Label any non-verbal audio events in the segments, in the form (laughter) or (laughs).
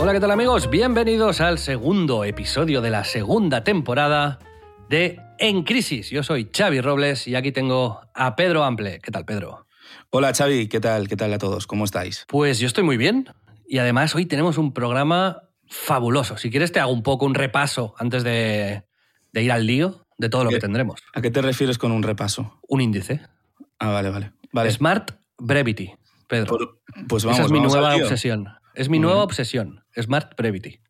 Hola, ¿qué tal amigos? Bienvenidos al segundo episodio de la segunda temporada de En Crisis. Yo soy Xavi Robles y aquí tengo a Pedro Ample. ¿Qué tal, Pedro? Hola Xavi, ¿qué tal? ¿Qué tal a todos? ¿Cómo estáis? Pues yo estoy muy bien y además hoy tenemos un programa fabuloso. Si quieres te hago un poco un repaso antes de, de ir al lío de todo lo que tendremos. ¿A qué te refieres con un repaso? Un índice. Ah, vale, vale. vale. Smart Brevity, Pedro. Por- pues vamos, Esa es mi nueva obsesión. Es mi nueva obsesión. Smart Brevity.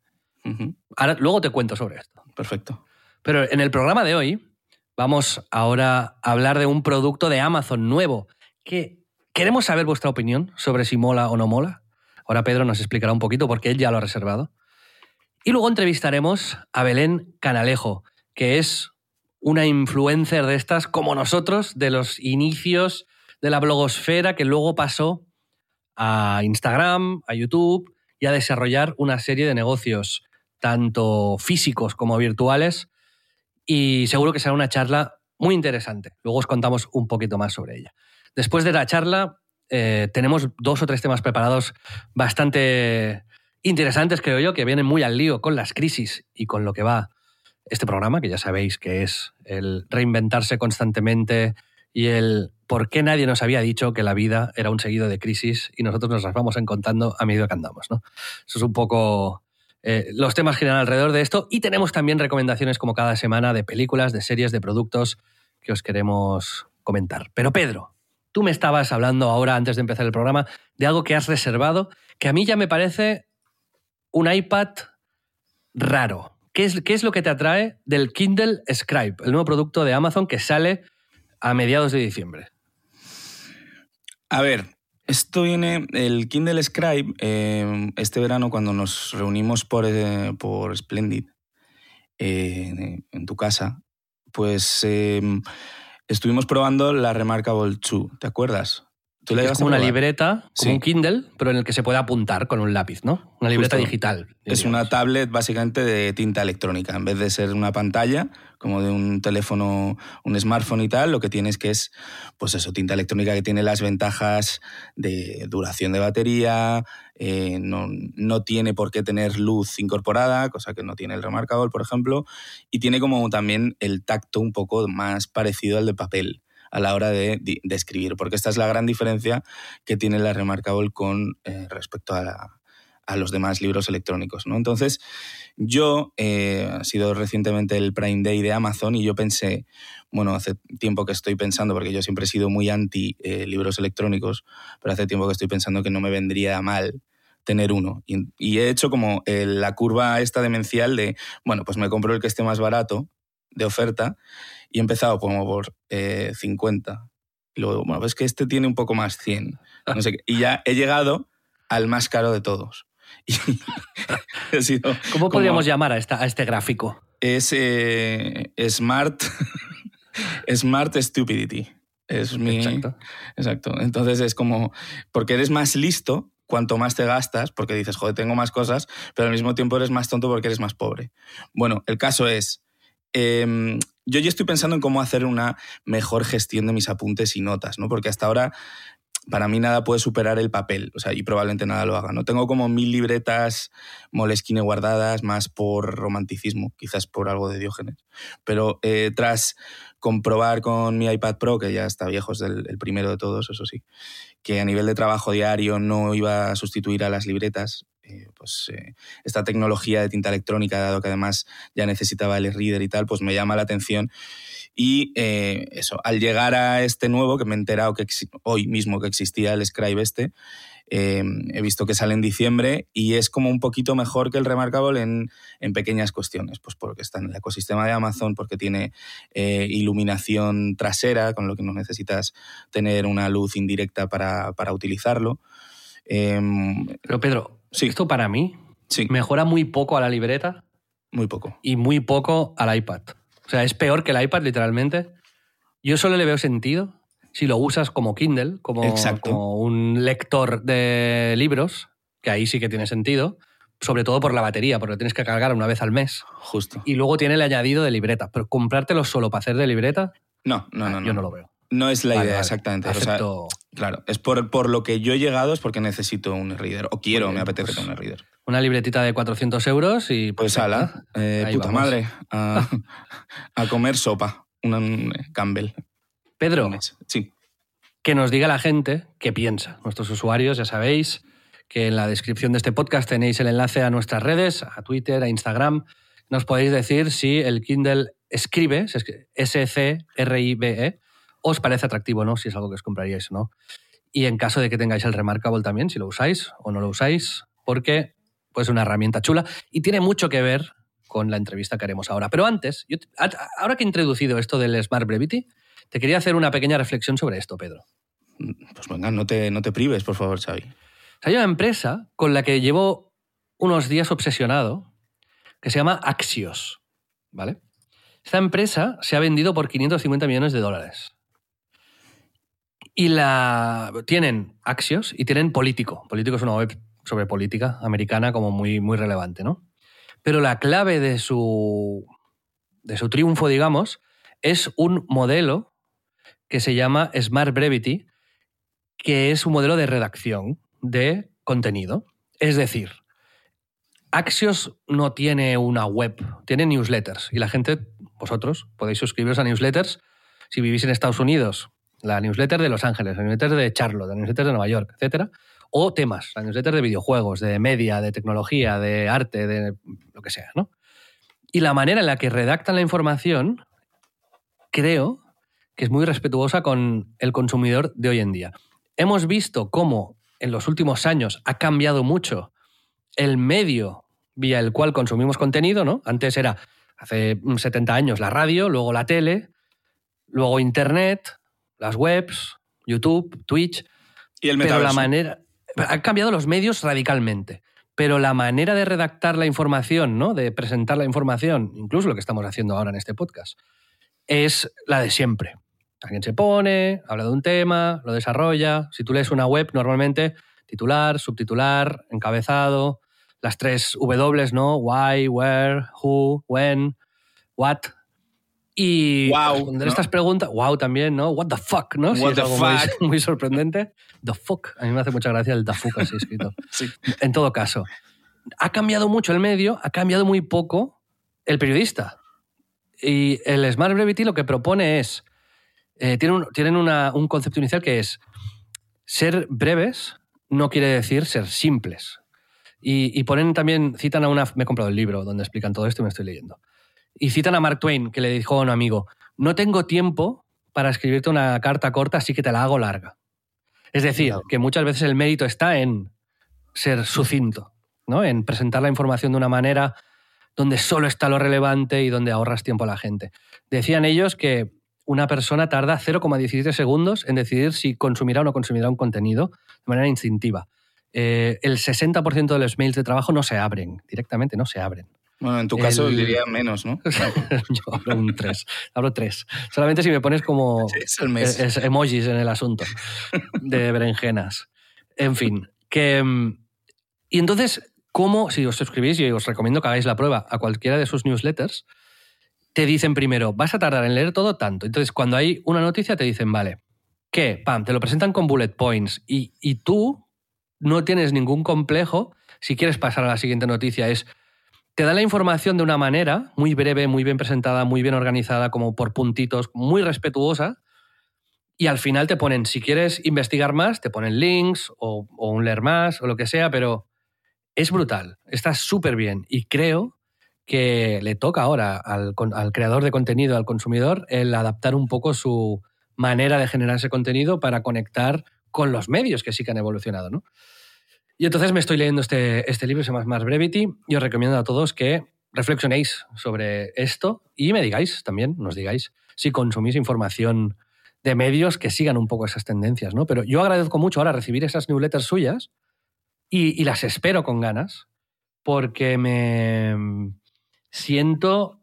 Ahora, luego te cuento sobre esto. Perfecto. Pero en el programa de hoy vamos ahora a hablar de un producto de Amazon nuevo que queremos saber vuestra opinión sobre si mola o no mola. Ahora Pedro nos explicará un poquito porque él ya lo ha reservado. Y luego entrevistaremos a Belén Canalejo, que es una influencer de estas como nosotros, de los inicios de la blogosfera, que luego pasó a Instagram, a YouTube y a desarrollar una serie de negocios, tanto físicos como virtuales, y seguro que será una charla muy interesante. Luego os contamos un poquito más sobre ella. Después de la charla, eh, tenemos dos o tres temas preparados bastante interesantes, creo yo, que vienen muy al lío con las crisis y con lo que va este programa, que ya sabéis que es el reinventarse constantemente y el por qué nadie nos había dicho que la vida era un seguido de crisis y nosotros nos las vamos encontrando a medida que andamos. ¿no? Eso es un poco eh, los temas giran alrededor de esto y tenemos también recomendaciones como cada semana de películas, de series, de productos que os queremos comentar. Pero Pedro, tú me estabas hablando ahora, antes de empezar el programa, de algo que has reservado, que a mí ya me parece un iPad raro. ¿Qué es, qué es lo que te atrae del Kindle Scribe, el nuevo producto de Amazon que sale a mediados de diciembre? A ver, esto viene, el Kindle Scribe, eh, este verano cuando nos reunimos por, eh, por Splendid, eh, en tu casa, pues estuvimos probando la Remarkable 2, ¿te acuerdas? ¿Tú la es como una libreta, como Sí. un Kindle, pero en el que se puede apuntar con un lápiz, ¿no? Una libreta Justo. digital. Es una tablet básicamente de tinta electrónica. En vez de ser una pantalla, como de un teléfono, un smartphone y tal, lo que tienes que es, pues eso, tinta electrónica que tiene las ventajas de duración de batería, eh, no, no tiene por qué tener luz incorporada, cosa que no tiene el Remarkable, por ejemplo, y tiene como también el tacto un poco más parecido al de papel a la hora de, escribir, porque esta es la gran diferencia que tiene la Remarkable con eh, respecto a la, los demás libros electrónicos. ¿no? Entonces, yo, eh, ha sido recientemente el Prime Day de Amazon y yo pensé, bueno, hace tiempo que estoy pensando, porque yo siempre he sido muy anti eh, libros electrónicos, pero hace tiempo que estoy pensando que no me vendría mal tener uno. Y, y he hecho como eh, la curva esta demencial de, bueno, pues me compro el que esté más barato de oferta y he empezado como por eh, 50. Y luego, bueno, pues que este tiene un poco más 100. No sé qué. Y ya he llegado al más caro de todos. (laughs) Y (laughs) sido ¿Cómo como- podríamos llamar a, esta, a este gráfico? Es eh, Smart, (laughs) Smart Stupidity. Es mi, Exacto. Exacto. Entonces es como, porque eres más listo cuanto más te gastas, porque dices, joder, tengo más cosas, pero al mismo tiempo eres más tonto porque eres más pobre. Bueno, el caso es, eh, yo ya estoy pensando en cómo hacer una mejor gestión de mis apuntes y notas, ¿no? Porque hasta ahora para mí nada puede superar el papel, o sea, y probablemente nada lo haga. No tengo como mil libretas molesquine guardadas, más por romanticismo, quizás por algo de Diógenes. Pero eh, tras comprobar con mi iPad Pro, que ya está viejo, es el primero de todos, eso sí, que a nivel de trabajo diario no iba a sustituir a las libretas, eh, pues eh, esta tecnología de tinta electrónica, dado que además ya necesitaba el e-reader y tal, pues me llama la atención. Y eh, eso, al llegar a este nuevo, que me he enterado que hoy mismo que existía el Scribe este, eh, he visto que sale en diciembre y es como un poquito mejor que el Remarkable en, en pequeñas cuestiones, pues porque está en el ecosistema de Amazon, porque tiene eh, iluminación trasera, con lo que no necesitas tener una luz indirecta para, para utilizarlo. Em, Pero Pedro, sí. esto para mí sí. mejora muy poco a la libreta. Muy poco. Y muy poco al iPad. O sea, es peor que el iPad, literalmente. Yo solo le veo sentido si lo usas como Kindle, como, como un lector de libros, que ahí sí que tiene sentido, sobre todo por la batería, porque lo tienes que cargar una vez al mes. Justo. Y luego tiene el añadido de libreta. Pero comprártelo solo para hacer de libreta. No, no, no. Yo no lo veo. No es la idea, exactamente. Claro, es por, por, lo que yo he llegado, es porque necesito un reader. O quiero, me apetece pues, un reader. Una libretita de 400 euros y. Pues ala, eh, puta madre. A, (laughs) a, comer sopa. Un Campbell. Pedro. Sí. Que nos diga la gente qué piensa. Nuestros usuarios, ya sabéis que en la descripción de este podcast tenéis el enlace a nuestras redes, a Twitter, a Instagram. Nos podéis decir si el Kindle escribe, S-C-R-I-B-E, os parece atractivo, ¿no? Si es algo que os compraríais o no. Y en caso de que tengáis el Remarkable también, si lo usáis o no lo usáis, porque pues, es una herramienta chula y tiene mucho que ver con la entrevista que haremos ahora. Pero antes, ahora que he introducido esto del Smart Brevity, te quería hacer una pequeña reflexión sobre esto, Pedro. Pues venga, no te, no te prives, por favor, Xavi. hay una empresa con la que llevo unos días obsesionado que se llama Axios, ¿vale? Esta empresa se ha vendido por 550 millones de dólares. Y la tienen Axios y tienen Político. Político es una web sobre política americana como muy, muy relevante, ¿no? Pero la clave de su, de su triunfo, digamos, es un modelo que se llama Smart Brevity, que es un modelo de redacción de contenido. Es decir, Axios no tiene una web, tiene newsletters y la gente, vosotros, podéis suscribiros a newsletters si vivís en Estados Unidos la newsletter de Los Ángeles, la newsletter de Charlotte, la newsletter de Nueva York, etc. O temas, la newsletter de videojuegos, de media, de tecnología, de arte, de lo que sea, ¿no? Y la manera en la que redactan la información, creo que es muy respetuosa con el consumidor de hoy en día. Hemos visto cómo en los últimos años ha cambiado mucho el medio vía el cual consumimos contenido, ¿no? Antes era, hace 70 años, la radio, luego la tele, luego Internet, las webs, YouTube, Twitch. Y el Pero la manera. Han cambiado los medios radicalmente. Pero la manera de redactar la información, ¿no? De presentar la información, incluso lo que estamos haciendo ahora en este podcast, es la de siempre. Alguien se pone, habla de un tema, lo desarrolla. Si tú lees una web, normalmente titular, subtitular, encabezado, las tres W, ¿no? Why, where, who, when, what, y wow, responder estas preguntas, wow también, ¿no? What the fuck, ¿no? What the fuck. Muy, (laughs) muy, sorprendente. The fuck. A mí me hace mucha gracia el the fuck así escrito. (laughs) sí. En todo caso, ha cambiado mucho el medio, ha cambiado muy poco el periodista. Y el Smart Brevity lo que propone es, eh, tienen, un, tienen una, un concepto inicial que es, ser breves no quiere decir ser simples. Y, y ponen también, citan a una, me he comprado el libro donde explican todo esto y me estoy leyendo y citan a Mark Twain, que le dijo a un amigo, no tengo tiempo para escribirte una carta corta, así que te la hago larga. Es decir, que muchas veces el mérito está en ser sucinto, ¿no? en presentar la información de una manera donde solo está lo relevante y donde ahorras tiempo a la gente. Decían ellos que una persona tarda 0,17 segundos en decidir si consumirá o no consumirá un contenido de manera instintiva. Eh, el 60% de los mails de trabajo no se abren, directamente no se abren. Bueno, en tu caso diría menos, ¿no? (laughs) Yo hablo un 3. Hablo 3. Solamente si me pones como (laughs) es emojis en el asunto de berenjenas. En fin, que... Mm, y entonces, ¿cómo, si os suscribís, y os recomiendo que hagáis la prueba a cualquiera de sus newsletters, te dicen primero, vas a tardar en leer todo tanto. Entonces, cuando hay una noticia, te dicen, vale, ¿qué? Pam, te lo presentan con bullet points y, y tú no tienes ningún complejo si quieres pasar a la siguiente noticia. Es te da la información de una manera muy breve, muy bien presentada, muy bien organizada, como por puntitos, muy respetuosa. Y al final te ponen, si quieres investigar más, te ponen links o, un leer más o lo que sea, pero es brutal, está súper bien. Y creo que le toca ahora al, al, creador de contenido, al consumidor, el adaptar un poco su manera de generar ese contenido para conectar con los medios que sí que han evolucionado. ¿no? Y entonces me estoy leyendo este, este libro, se llama Smart Brevity, y os recomiendo a todos que reflexionéis sobre esto y me digáis también, nos digáis, si consumís información de medios que sigan un poco esas tendencias, ¿no? Pero yo agradezco mucho ahora recibir esas newsletters suyas y, las espero con ganas porque me siento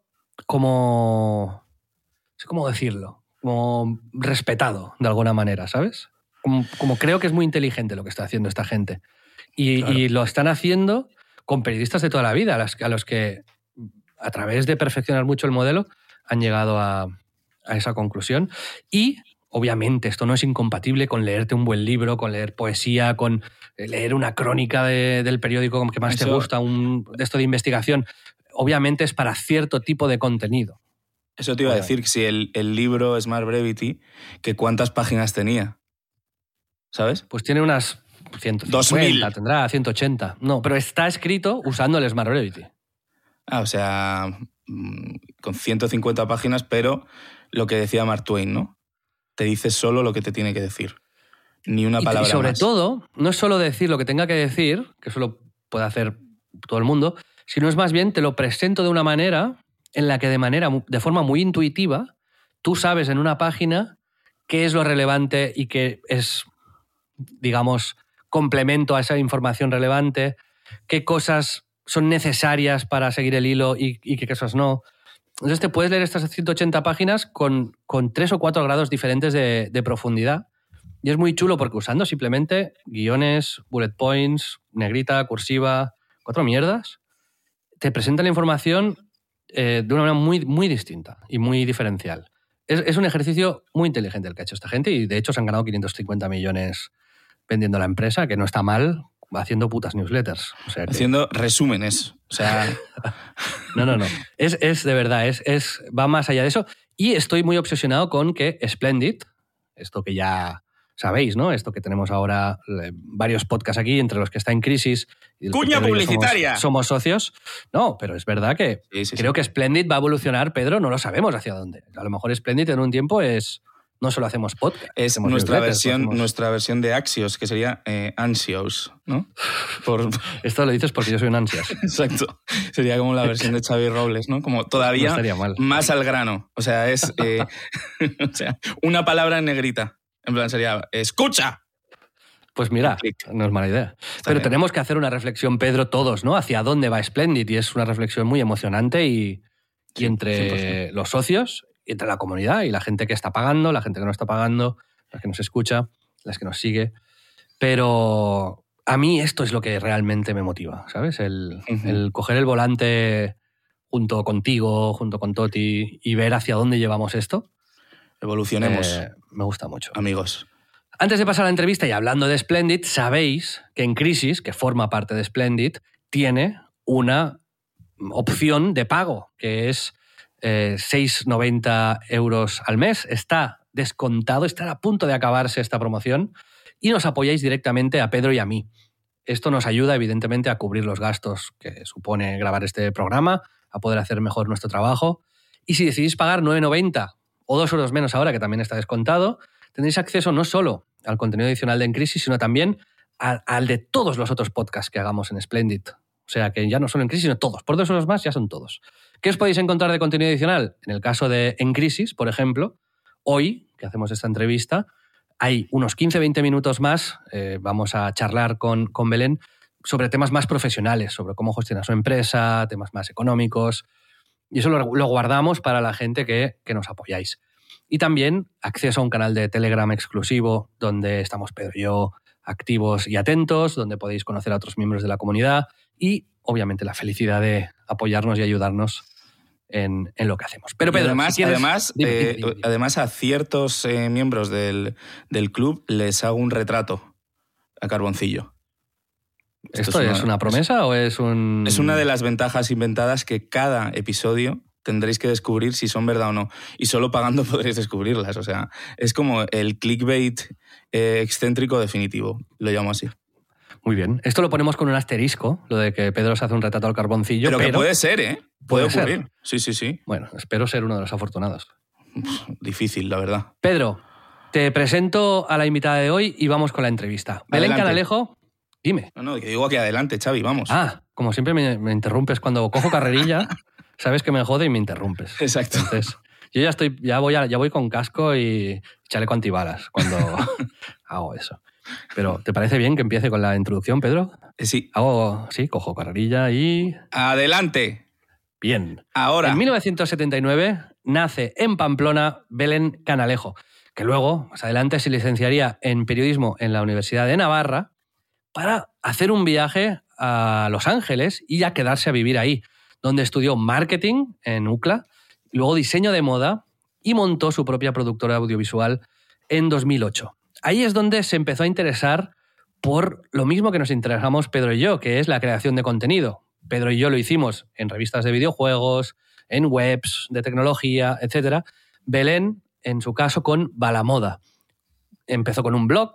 como, cómo decirlo, como respetado de alguna manera, ¿sabes? Como creo que es muy inteligente lo que está haciendo esta gente. Y, Claro. y lo están haciendo con periodistas de toda la vida, a, las- a los que, a través de perfeccionar mucho el modelo, han llegado a, a esa conclusión. Y, obviamente, esto no es incompatible con leerte un buen libro, con leer poesía, con eh, leer una crónica de- del periódico que más te gusta, un, de esto de investigación. Obviamente es para cierto tipo de contenido. Eso te iba a decir, que si el, el libro Smart Brevity, que cuántas páginas tenía. ¿Sabes? Pues tiene unas 150, 2000. tendrá 180. No, pero está escrito usando el Smart Brevity. Ah, o sea, mm, con 150 páginas, pero lo que decía Mark Twain, ¿no? Te dice solo lo que te tiene que decir. Ni una Y- palabra y sobre más. todo, no es solo decir lo que tenga que decir, que eso lo puede hacer todo el mundo, sino es más bien te lo presento de una manera en la que de manera de forma muy intuitiva tú sabes en una página qué es lo relevante y qué es digamos complemento a esa información relevante, qué cosas son necesarias para seguir el hilo y, qué cosas no. Entonces te puedes leer estas 180 páginas con, con tres o cuatro grados diferentes de, de profundidad. Y es muy chulo porque usando simplemente guiones, bullet points, negrita, cursiva, cuatro mierdas, te presenta la información eh, de una manera muy, muy distinta y muy diferencial. Es, es un ejercicio muy inteligente el que ha hecho esta gente y de hecho se han ganado 550 millones vendiendo la empresa, que no está mal haciendo putas newsletters. O sea que- Haciendo resúmenes. O sea, (laughs) no, no, no. Es, es de verdad, es, es, va más allá de eso. Y estoy muy obsesionado con que Splendid, esto que ya sabéis, ¿no? Esto que tenemos ahora varios podcasts aquí, entre los que está en crisis. y ¡Cuña publicitaria! Somos, somos socios. No, pero es verdad que sí, sí, sí. creo que Splendid va a evolucionar, Pedro, no lo sabemos hacia dónde. A lo mejor Splendid en un tiempo es. No solo hacemos podcast. es hacemos nuestra versión, hacemos- nuestra versión de Axios, que sería eh, Ansios, ¿no? Por, (laughs) Esto lo dices porque yo soy un ansias. (laughs) exacto. Sería como la versión de Xavi Robles, ¿no? Como todavía mal. más al grano. O sea, es eh, (laughs) o sea, una palabra en negrita. En plan, sería ¡escucha! Pues mira, no es mala idea. Está Pero bien. tenemos que hacer una reflexión, Pedro, todos, ¿no? Hacia dónde va Splendid. Y es una reflexión muy emocionante y, y entre los socios, entre la comunidad y la gente que está pagando, la gente que no está pagando, la que nos escucha, las que nos sigue. Pero a mí esto es lo que realmente me motiva, ¿sabes? El, coger el volante junto contigo, junto con Toti y ver hacia dónde llevamos esto. Evolucionemos, eh, me gusta mucho. amigos. Antes de pasar a la entrevista y hablando de Splendid, sabéis que en Crisis, que forma parte de Splendid, tiene una opción de pago, que es eh, 6,90 euros al mes. Está descontado, está a punto de acabarse esta promoción y nos apoyáis directamente a Pedro y a mí. Esto nos ayuda, evidentemente, a cubrir los gastos que supone grabar este programa, a poder hacer mejor nuestro trabajo. Y si decidís pagar 9,90 o 2 euros menos ahora, que también está descontado, tendréis acceso no solo al contenido adicional de En Crisis, sino también al, al de todos los otros podcasts que hagamos en Splendid. O sea que ya no solo En Crisis, sino todos. Por dos euros más ya son todos. ¿Qué os podéis encontrar de contenido adicional? En el caso de En Crisis, por ejemplo, hoy, que hacemos esta entrevista, hay unos 15-20 minutos más. eh, vamos a charlar con, con Belén sobre temas más profesionales, sobre cómo gestiona su empresa, temas más económicos. Y eso lo, guardamos para la gente que, que nos apoyáis. Y también acceso a un canal de Telegram exclusivo donde estamos Pedro y yo activos y atentos, donde podéis conocer a otros miembros de la comunidad y obviamente la felicidad de apoyarnos y ayudarnos en, en lo que hacemos. Pero Pedro, además, si quieres- además, dime, eh, dime, dime, dime. además a ciertos eh, miembros del, del club les hago un retrato a carboncillo. ¿Esto es una, promesa o es un...? Es una de las ventajas inventadas que cada episodio tendréis que descubrir si son verdad o no. Y solo pagando (laughs) podréis descubrirlas. O sea, es como el clickbait eh, excéntrico definitivo. Lo llamo así. Muy bien. Esto lo ponemos con un asterisco, lo de que Pedro se hace un retrato al carboncillo, Pero, pero, que puede ser, ¿eh? Puede, Puede ser. ocurrir. Sí, sí, sí. bueno, espero ser uno de los afortunados. Difícil, la verdad. Pedro, te presento a la invitada de hoy y vamos con la entrevista. Belén. Canalejo Dime. No, no, que digo aquí adelante, Xavi, vamos. Ah, como siempre me, me interrumpes cuando cojo carrerilla, (laughs) sabes que me jode y me interrumpes. Exacto. Entonces, yo ya estoy, ya voy, a- ya voy con casco y chaleco antibalas cuando (laughs) hago eso. Pero, ¿te parece bien que empiece con la introducción, Pedro? Eh, Sí, Hago, sí, cojo carrerilla y... adelante. Bien. Ahora. En 1979 nace en Pamplona Belén Canalejo, que luego, más adelante, se licenciaría en periodismo en la Universidad de Navarra para hacer un viaje a Los Ángeles y ya quedarse a vivir ahí, donde estudió marketing en UCLA, luego diseño de moda y montó su propia productora audiovisual en 2008. Ahí es donde se empezó a interesar por lo mismo que nos interesamos Pedro y yo, que es la creación de contenido. Pedro y yo lo hicimos en revistas de videojuegos, en webs de tecnología, etc. Belén, en su caso, con Balamoda. Empezó con un blog,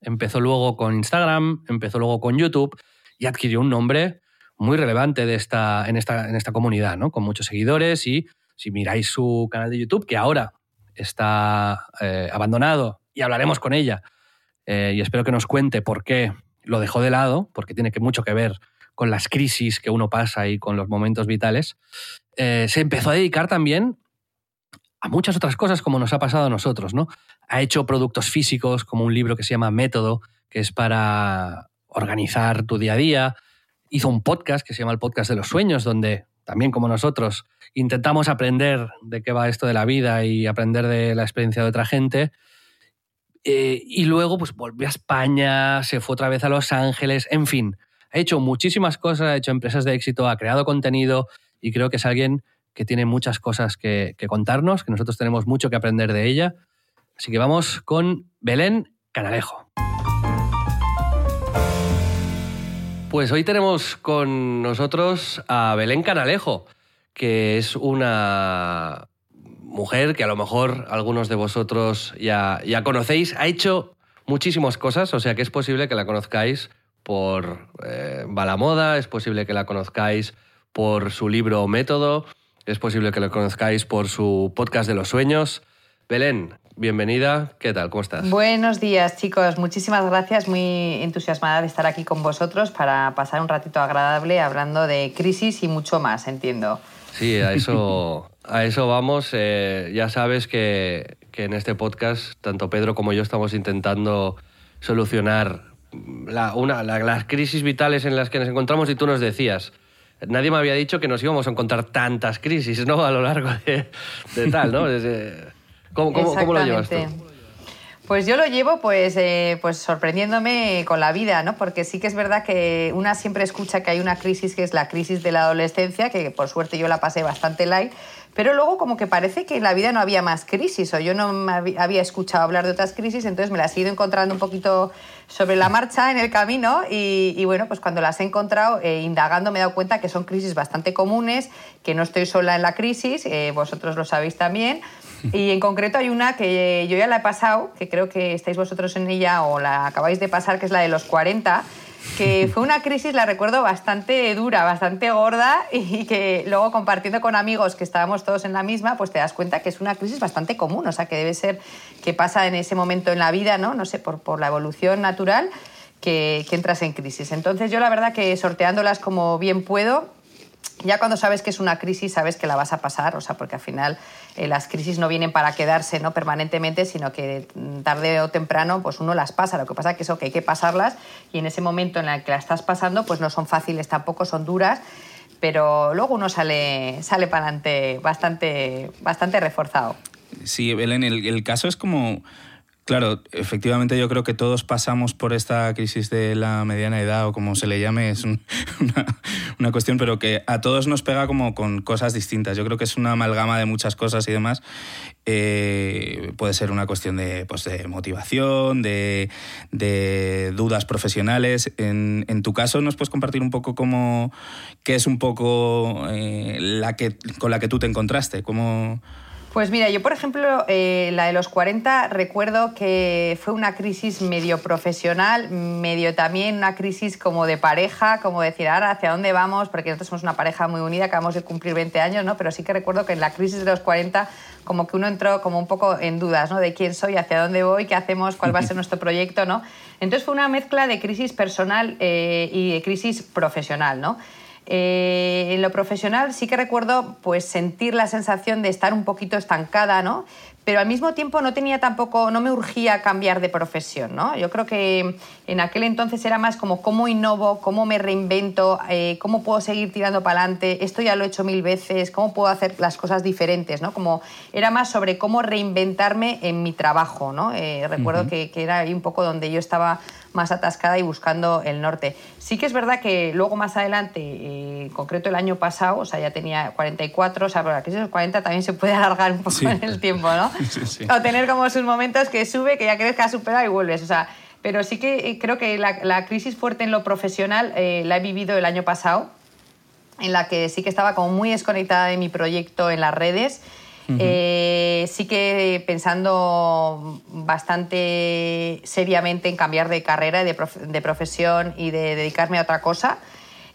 empezó luego con Instagram, empezó luego con YouTube y adquirió un nombre muy relevante de esta, en, esta, en esta comunidad, ¿no? con muchos seguidores y si miráis su canal de YouTube, que ahora está eh, abandonado y hablaremos con ella, eh, y espero que nos cuente por qué lo dejó de lado, porque tiene que mucho que ver con las crisis que uno pasa y con los momentos vitales, eh, se empezó a dedicar también a muchas otras cosas como nos ha pasado a nosotros, ¿no? Ha hecho productos físicos como un libro que se llama Método, que es para organizar tu día a día. Hizo un podcast que se llama el Podcast de los Sueños, donde también como nosotros intentamos aprender de qué va esto de la vida y aprender de la experiencia de otra gente. Eh, y luego pues volvió a España, se fue otra vez a Los Ángeles, en fin, ha hecho muchísimas cosas, ha hecho empresas de éxito, ha creado contenido y creo que es alguien que tiene muchas cosas que, que contarnos, que nosotros tenemos mucho que aprender de ella. Así que vamos con Belén Canalejo. Pues hoy tenemos con nosotros a Belén Canalejo, que es una mujer que a lo mejor algunos de vosotros ya, ya conocéis. Ha hecho muchísimas cosas, o sea que es posible que la conozcáis por eh, Balamoda, es posible que la conozcáis por su libro Método, es posible que la conozcáis por su podcast de los sueños. Belén, bienvenida. ¿Qué tal? ¿Cómo estás? Buenos días, chicos. Muchísimas gracias. Muy entusiasmada de estar aquí con vosotros para pasar un ratito agradable hablando de crisis y mucho más, entiendo. Sí, a eso, a eso vamos. Eh, ya sabes que, que, en este podcast, tanto Pedro como yo estamos intentando solucionar las crisis vitales en las que nos encontramos y tú nos decías. Nadie me había dicho que nos íbamos a encontrar tantas crisis, ¿no? A lo largo de, tal, ¿no? Desde, ¿cómo, cómo, ¿Cómo lo llevas tú? Pues yo lo llevo pues, eh, pues sorprendiéndome con la vida, ¿no? Porque sí que es verdad que una siempre escucha que hay una crisis que es la crisis de la adolescencia, que por suerte yo la pasé bastante light, pero luego como que parece que en la vida no había más crisis o yo no había escuchado hablar de otras crisis, entonces me las he ido encontrando un poquito sobre la marcha en el camino y, bueno, pues cuando las he encontrado, eh, indagando, me he dado cuenta que son crisis bastante comunes, que no estoy sola en la crisis, eh, vosotros lo sabéis también. Y en concreto hay una que yo ya la he pasado, que creo que estáis vosotros en ella o la acabáis de pasar, que es la de los 40, que fue una crisis, la recuerdo, bastante dura, bastante gorda y que luego compartiendo con amigos que estábamos todos en la misma, pues te das cuenta que es una crisis bastante común, o sea, que debe ser que pasa en ese momento en la vida, ¿no? No sé, por, por la evolución natural, que, que entras en crisis. Entonces yo la verdad que sorteándolas como bien puedo, ya cuando sabes que es una crisis, sabes que la vas a pasar, o sea, porque al final eh, las crisis no vienen para quedarse ¿no? permanentemente, sino que tarde o temprano pues uno las pasa. Lo que pasa es que eso que hay que pasarlas y en ese momento en el que la estás pasando, pues no son fáciles tampoco, son duras, pero luego uno sale, sale para adelante bastante, bastante reforzado. Sí, Belén, el, el caso es como... Claro, efectivamente yo creo que todos pasamos por esta crisis de la mediana edad o como se le llame, es un, (laughs) una, una, cuestión, pero que a todos nos pega como con cosas distintas. Yo creo que es una amalgama de muchas cosas y demás. Eh, puede ser una cuestión de, pues, de motivación, de, de, dudas profesionales. En, en, tu caso, ¿nos puedes compartir un poco cómo, qué es un poco eh, la que, con la que tú te encontraste? ¿Cómo, Pues mira, yo por ejemplo, eh, la de los 40 recuerdo que fue una crisis medio profesional, medio también una crisis como de pareja, como decir, ahora hacia dónde vamos, porque nosotros somos una pareja muy unida, acabamos de cumplir 20 años, ¿no? Pero sí que recuerdo que en la crisis de los 40 como que uno entró como un poco en dudas, ¿no? De quién soy, hacia dónde voy, qué hacemos, cuál va a ser (laughs) nuestro proyecto, ¿no? Entonces fue una mezcla de crisis personal eh, y de crisis profesional, ¿no? Eh, en lo profesional sí que recuerdo pues sentir la sensación de estar un poquito estancada, ¿no? Pero al mismo tiempo no tenía tampoco, no me urgía cambiar de profesión, ¿no? Yo creo que en aquel entonces era más como cómo innovo, cómo me reinvento, eh, cómo puedo seguir tirando para adelante, esto ya lo he hecho mil veces, cómo puedo hacer las cosas diferentes, ¿no? Como era más sobre cómo reinventarme en mi trabajo, ¿no? Eh, recuerdo que, que era ahí un poco donde yo estaba más atascada y buscando el norte. Sí que es verdad que luego más adelante, eh, en concreto el año pasado, o sea, ya tenía 44, o sea, crisis de los 40 también se puede alargar un poco en el tiempo, ¿no? (laughs) O tener como sus momentos que sube, que ya crees que has superado y vuelves, o sea, pero sí que eh, creo que la, crisis fuerte en lo profesional eh, la he vivido el año pasado, en la que sí que estaba como muy desconectada de mi proyecto en las redes eh, sí que pensando bastante seriamente en cambiar de carrera, de, de profesión y de dedicarme a otra cosa.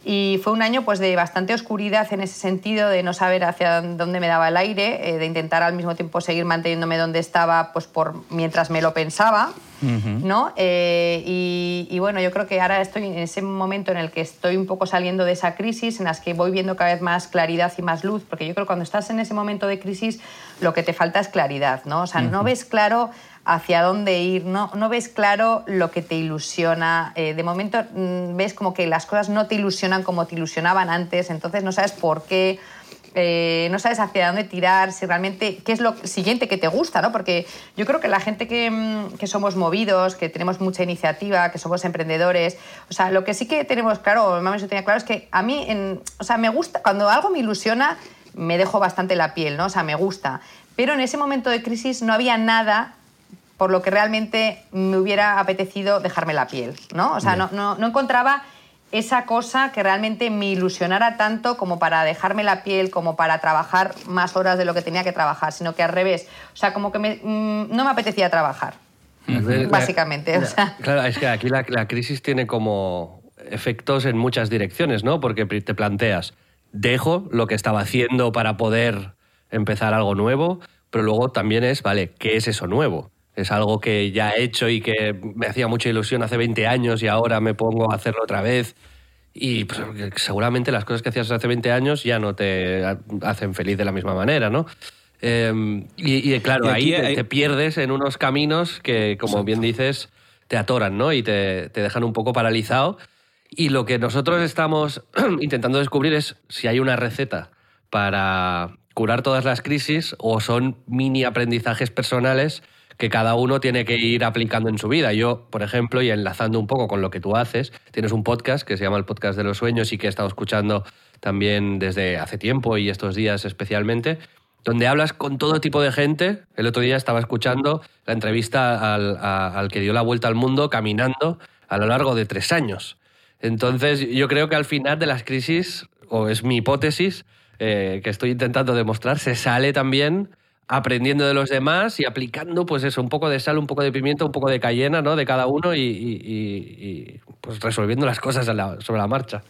Y fue un año pues, de bastante oscuridad en ese sentido, de no saber hacia dónde me daba el aire, eh, de intentar al mismo tiempo seguir manteniéndome donde estaba pues, por, mientras me lo pensaba. ¿no? Eh, y, bueno, yo creo que ahora estoy en ese momento en el que estoy un poco saliendo de esa crisis, en las que voy viendo cada vez más claridad y más luz, porque yo creo que cuando estás en ese momento de crisis lo que te falta es claridad, ¿no? O sea, no ves claro hacia dónde ir, no, no ves claro lo que te ilusiona. Eh, de momento mm, ves como que las cosas no te ilusionan como te ilusionaban antes, entonces no sabes por qué. Eh, no sabes hacia dónde tirar, si realmente qué es lo siguiente que te gusta, ¿no? Porque yo creo que la gente que, mm, que, somos movidos, que tenemos mucha iniciativa, que somos emprendedores, o sea, lo que sí que tenemos claro, o más tenía claro, es que a mí, o sea, me gusta, cuando algo me ilusiona, me dejo bastante la piel, ¿no? O sea, me gusta. Pero en ese momento de crisis no había nada por lo que realmente me hubiera apetecido dejarme la piel, ¿no? O sea, no, no, encontraba esa cosa que realmente me ilusionara tanto como para dejarme la piel, como para trabajar más horas de lo que tenía que trabajar, sino que al revés, o sea, como que mm, no me apetecía trabajar, básicamente. Claro, es que aquí la, la, crisis tiene como efectos en muchas direcciones, ¿no? Porque te planteas, dejo lo que estaba haciendo para poder empezar algo nuevo, pero luego también es, vale, ¿qué es eso nuevo? Es algo que ya he hecho y que me hacía mucha ilusión hace 20 años y ahora me pongo a hacerlo otra vez. Y pues, seguramente las cosas que hacías hace 20 años ya no te hacen feliz de la misma manera, ¿no? Em, y, claro, ahí te, pierdes en unos caminos que, como bien dices, te atoran, ¿no? Y te, te dejan un poco paralizado. Y lo que nosotros estamos (clears throat) intentando descubrir es si hay una receta para curar todas las crisis o son mini aprendizajes personales que cada uno tiene que ir aplicando en su vida. Yo, por ejemplo, y enlazando un poco con lo que tú haces, tienes un podcast que se llama el Podcast de los Sueños y que he estado escuchando también desde hace tiempo y estos días especialmente, donde hablas con todo tipo de gente. El otro día estaba escuchando la entrevista al, que dio la vuelta al mundo caminando a lo largo de tres años. Entonces, yo creo que al final de las crisis, o es mi hipótesis, eh, que estoy intentando demostrar, se sale también aprendiendo de los demás y aplicando, pues eso, un poco de sal, un poco de pimienta, un poco de cayena, ¿no? De cada uno y, pues resolviendo las cosas sobre la marcha.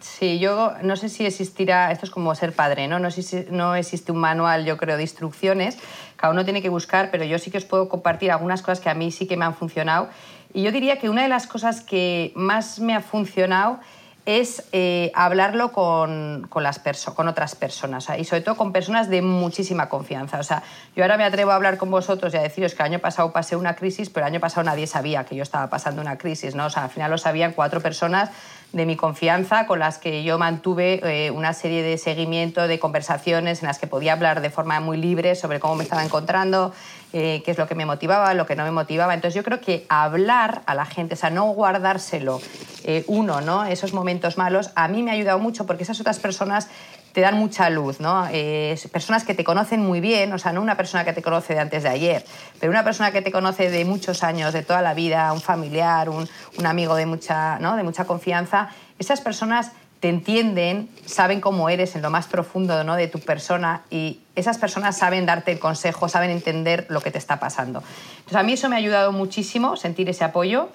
Sí, yo no sé si existirá, esto es como ser padre, ¿no? No, no existe un manual, yo creo, de instrucciones, cada uno tiene que buscar, pero yo sí que os puedo compartir algunas cosas que a mí sí que me han funcionado. Y yo diría que una de las cosas que más me ha funcionado es eh, hablarlo con, con otras personas y sobre todo con personas de muchísima confianza. O sea, yo ahora me atrevo a hablar con vosotros y a deciros que el año pasado pasé una crisis, pero el año pasado nadie sabía que yo estaba pasando una crisis. ¿no? O sea, al final lo sabían cuatro personas de mi confianza con las que yo mantuve eh, una serie de seguimiento, de conversaciones en las que podía hablar de forma muy libre sobre cómo me estaba encontrando, eh, qué es lo que me motivaba, lo que no me motivaba. Entonces yo creo que hablar a la gente, o sea, no guardárselo eh, uno, ¿no? Esos momentos malos, a mí me ha ayudado mucho porque esas otras personas te dan mucha luz, ¿no? Eh, personas que te conocen muy bien, o sea, no una persona que te conoce de antes de ayer, pero una persona que te conoce de muchos años, de toda la vida, un familiar, un, amigo de mucha, ¿no? de mucha confianza, esas personas te entienden, saben cómo eres en lo más profundo ¿no? de tu persona y esas personas saben darte el consejo, saben entender lo que te está pasando. Entonces a mí eso me ha ayudado muchísimo, sentir ese apoyo.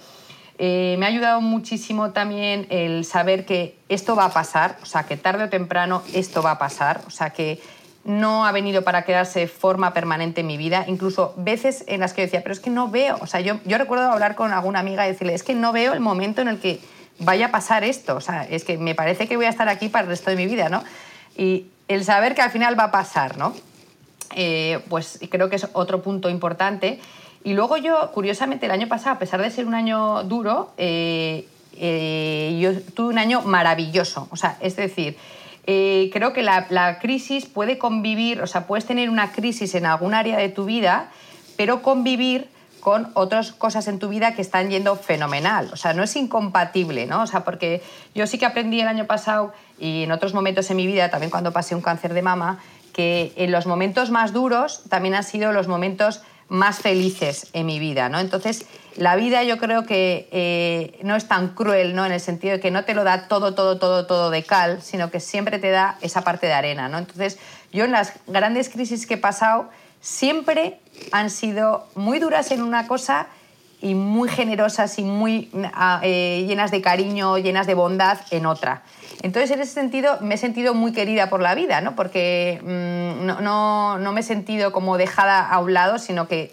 Eh, me ha ayudado muchísimo también el saber que esto va a pasar, o sea, que tarde o temprano esto va a pasar, o sea, que no ha venido para quedarse forma permanente en mi vida, incluso veces en las que yo decía, pero es que no veo, o sea, yo, yo recuerdo hablar con alguna amiga y decirle, es que no veo el momento en el que vaya a pasar esto, o sea, es que me parece que voy a estar aquí para el resto de mi vida, ¿no? Y el saber que al final va a pasar, ¿no? Eh, pues creo que es otro punto importante. Y luego yo, curiosamente, el año pasado, a pesar de ser un año duro, eh, eh, yo tuve un año maravilloso. O sea, es decir, eh, creo que la, la, crisis puede convivir, o sea, puedes tener una crisis en algún área de tu vida, pero convivir con otras cosas en tu vida que están yendo fenomenal. O sea, no es incompatible, ¿no? O sea, porque yo sí que aprendí el año pasado y en otros momentos en mi vida, también cuando pasé un cáncer de mama, que en los momentos más duros también han sido los momentos más felices en mi vida, ¿no? Entonces, la vida yo creo que eh, no es tan cruel, ¿no? En el sentido de que no te lo da todo, todo, todo, todo de cal, sino que siempre te da esa parte de arena, ¿no? Entonces, yo en las grandes crisis que he pasado, siempre han sido muy duras en una cosa y muy generosas y muy ah, eh, llenas de cariño, llenas de bondad en otra. Entonces, en ese sentido, me he sentido muy querida por la vida, ¿no? porque mmm, no, no, me he sentido como dejada a un lado, sino que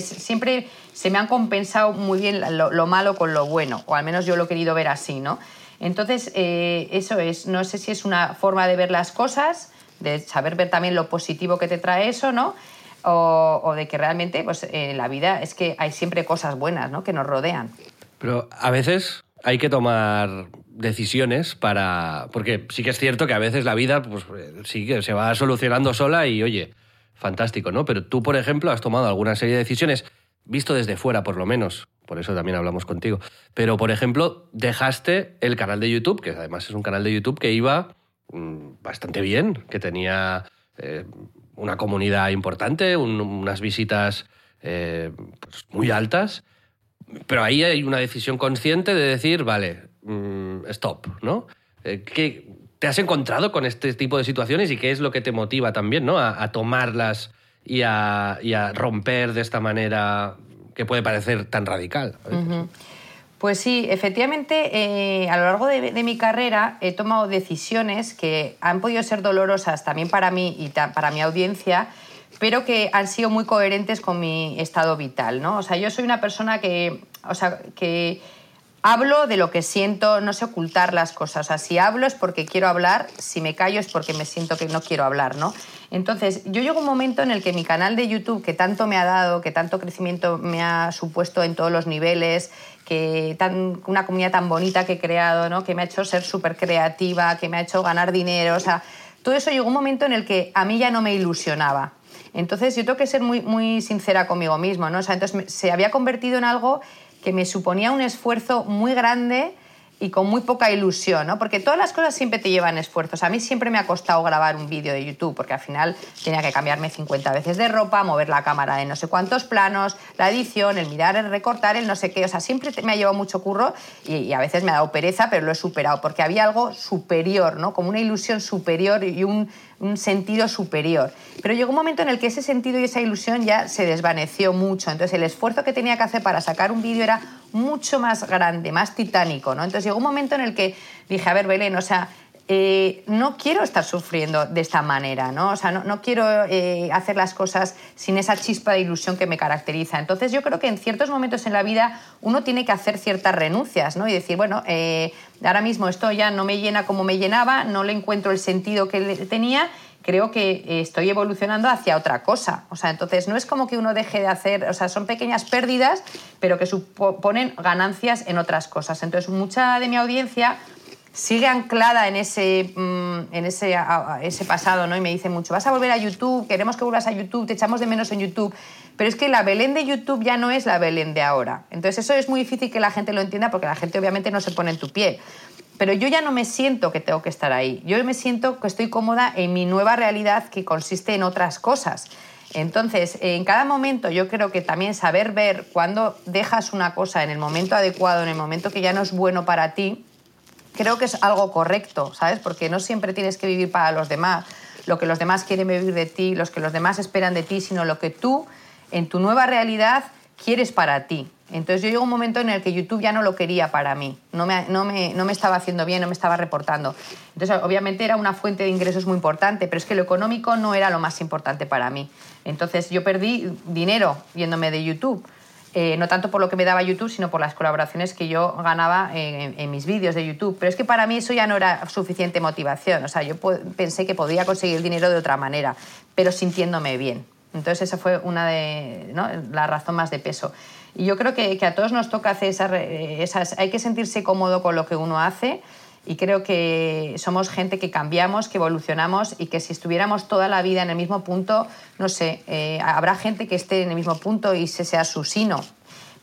siempre se me han compensado muy bien lo, lo, malo con lo bueno, o al menos yo lo he querido ver así. ¿no? Entonces, eh, eso es, no sé si es una forma de ver las cosas, de saber ver también lo positivo que te trae eso, ¿no? O, de que realmente pues, en la vida es que hay siempre cosas buenas ¿no? que nos rodean. Pero a veces hay que tomar decisiones para... Porque sí que es cierto que a veces la vida pues, sí que se va solucionando sola y, oye, fantástico, ¿no? Pero tú, por ejemplo, has tomado alguna serie de decisiones, visto desde fuera por lo menos, por eso también hablamos contigo, pero, por ejemplo, dejaste el canal de YouTube, que además es un canal de YouTube que iba bastante bien, que tenía eh, una comunidad importante, un, unas visitas eh, pues muy altas, pero ahí hay una decisión consciente de decir, vale, mmm, stop, ¿no? Eh, ¿qué, ¿Te has encontrado con este tipo de situaciones y qué es lo que te motiva también, ¿no? A, tomarlas y a, romper de esta manera que puede parecer tan radical. Uh. Pues sí, efectivamente, eh, a lo largo de, mi carrera he tomado decisiones que han podido ser dolorosas también para mí y para mi audiencia, pero que han sido muy coherentes con mi estado vital, ¿no? O sea, yo soy una persona que, o sea, que hablo de lo que siento, no sé ocultar las cosas. O sea, si hablo es porque quiero hablar, si me callo es porque me siento que no quiero hablar, ¿no? Entonces, yo llego a un momento en el que mi canal de YouTube, que tanto me ha dado, que tanto crecimiento me ha supuesto en todos los niveles, que tan, una comunidad tan bonita que he creado, ¿no? que me ha hecho ser súper creativa, que me ha hecho ganar dinero, o sea, todo eso llegó un momento en el que a mí ya no me ilusionaba. Entonces, yo tengo que ser muy, muy sincera conmigo mismo, ¿no? O sea, entonces se había convertido en algo que me suponía un esfuerzo muy grande y con muy poca ilusión, ¿no? Porque todas las cosas siempre te llevan esfuerzos. A mí siempre me ha costado grabar un vídeo de YouTube, porque al final tenía que cambiarme 50 veces de ropa, mover la cámara en no sé cuántos planos, la edición, el mirar, el recortar, el no sé qué. O sea, siempre me ha llevado mucho curro y, y a veces me ha dado pereza, pero lo he superado, porque había algo superior, ¿no? Como una ilusión superior y un, un sentido superior. Pero llegó un momento en el que ese sentido y esa ilusión ya se desvaneció mucho. Entonces el esfuerzo que tenía que hacer para sacar un vídeo era mucho más grande, más titánico. ¿no? Entonces llegó un momento en el que dije, a ver, Belén, o sea, eh, no quiero estar sufriendo de esta manera, ¿no? O sea, no, no quiero eh, hacer las cosas sin esa chispa de ilusión que me caracteriza. Entonces yo creo que en ciertos momentos en la vida uno tiene que hacer ciertas renuncias, ¿no? Y decir, bueno, eh, ahora mismo esto ya no me llena como me llenaba, no le encuentro el sentido que tenía creo que estoy evolucionando hacia otra cosa. O sea, entonces no es como que uno deje de hacer, o sea, son pequeñas pérdidas, pero que suponen ganancias en otras cosas. Entonces, mucha de mi audiencia sigue anclada en ese, en ese, pasado, ¿no? Y me dice mucho, vas a volver a YouTube, queremos que vuelvas a YouTube, te echamos de menos en YouTube. Pero es que la Belén de YouTube ya no es la Belén de ahora. Entonces eso es muy difícil que la gente lo entienda porque la gente obviamente no se pone en tu pie. Pero yo ya no me siento que tengo que estar ahí. Yo me siento que estoy cómoda en mi nueva realidad que consiste en otras cosas. Entonces, en cada momento yo creo que también saber ver cuándo dejas una cosa en el momento adecuado, en el momento que ya no es bueno para ti, creo que es algo correcto, ¿sabes? Porque no siempre tienes que vivir para los demás, lo que los demás quieren vivir de ti, los que los demás esperan de ti, sino lo que tú, en tu nueva realidad, quieres para ti. Entonces yo llegó un momento en el que YouTube ya no lo quería para mí, no me, no, me, no me, estaba haciendo bien, no me estaba reportando. Entonces obviamente era una fuente de ingresos muy importante, pero es que lo económico no era lo más importante para mí. Entonces yo perdí dinero viéndome de YouTube. Eh, no tanto por lo que me daba YouTube, sino por las colaboraciones que yo ganaba en, mis vídeos de YouTube. Pero es que para mí eso ya no era suficiente motivación. O sea, yo pensé que podía conseguir dinero de otra manera, pero sintiéndome bien. Entonces esa fue una de ¿no? la razón más de peso. Y yo creo que, a todos nos toca hacer esas, esas... Hay que sentirse cómodo con lo que uno hace y creo que somos gente que cambiamos, que evolucionamos y que si estuviéramos toda la vida en el mismo punto, no sé, eh, habrá gente que esté en el mismo punto y ese sea su sino.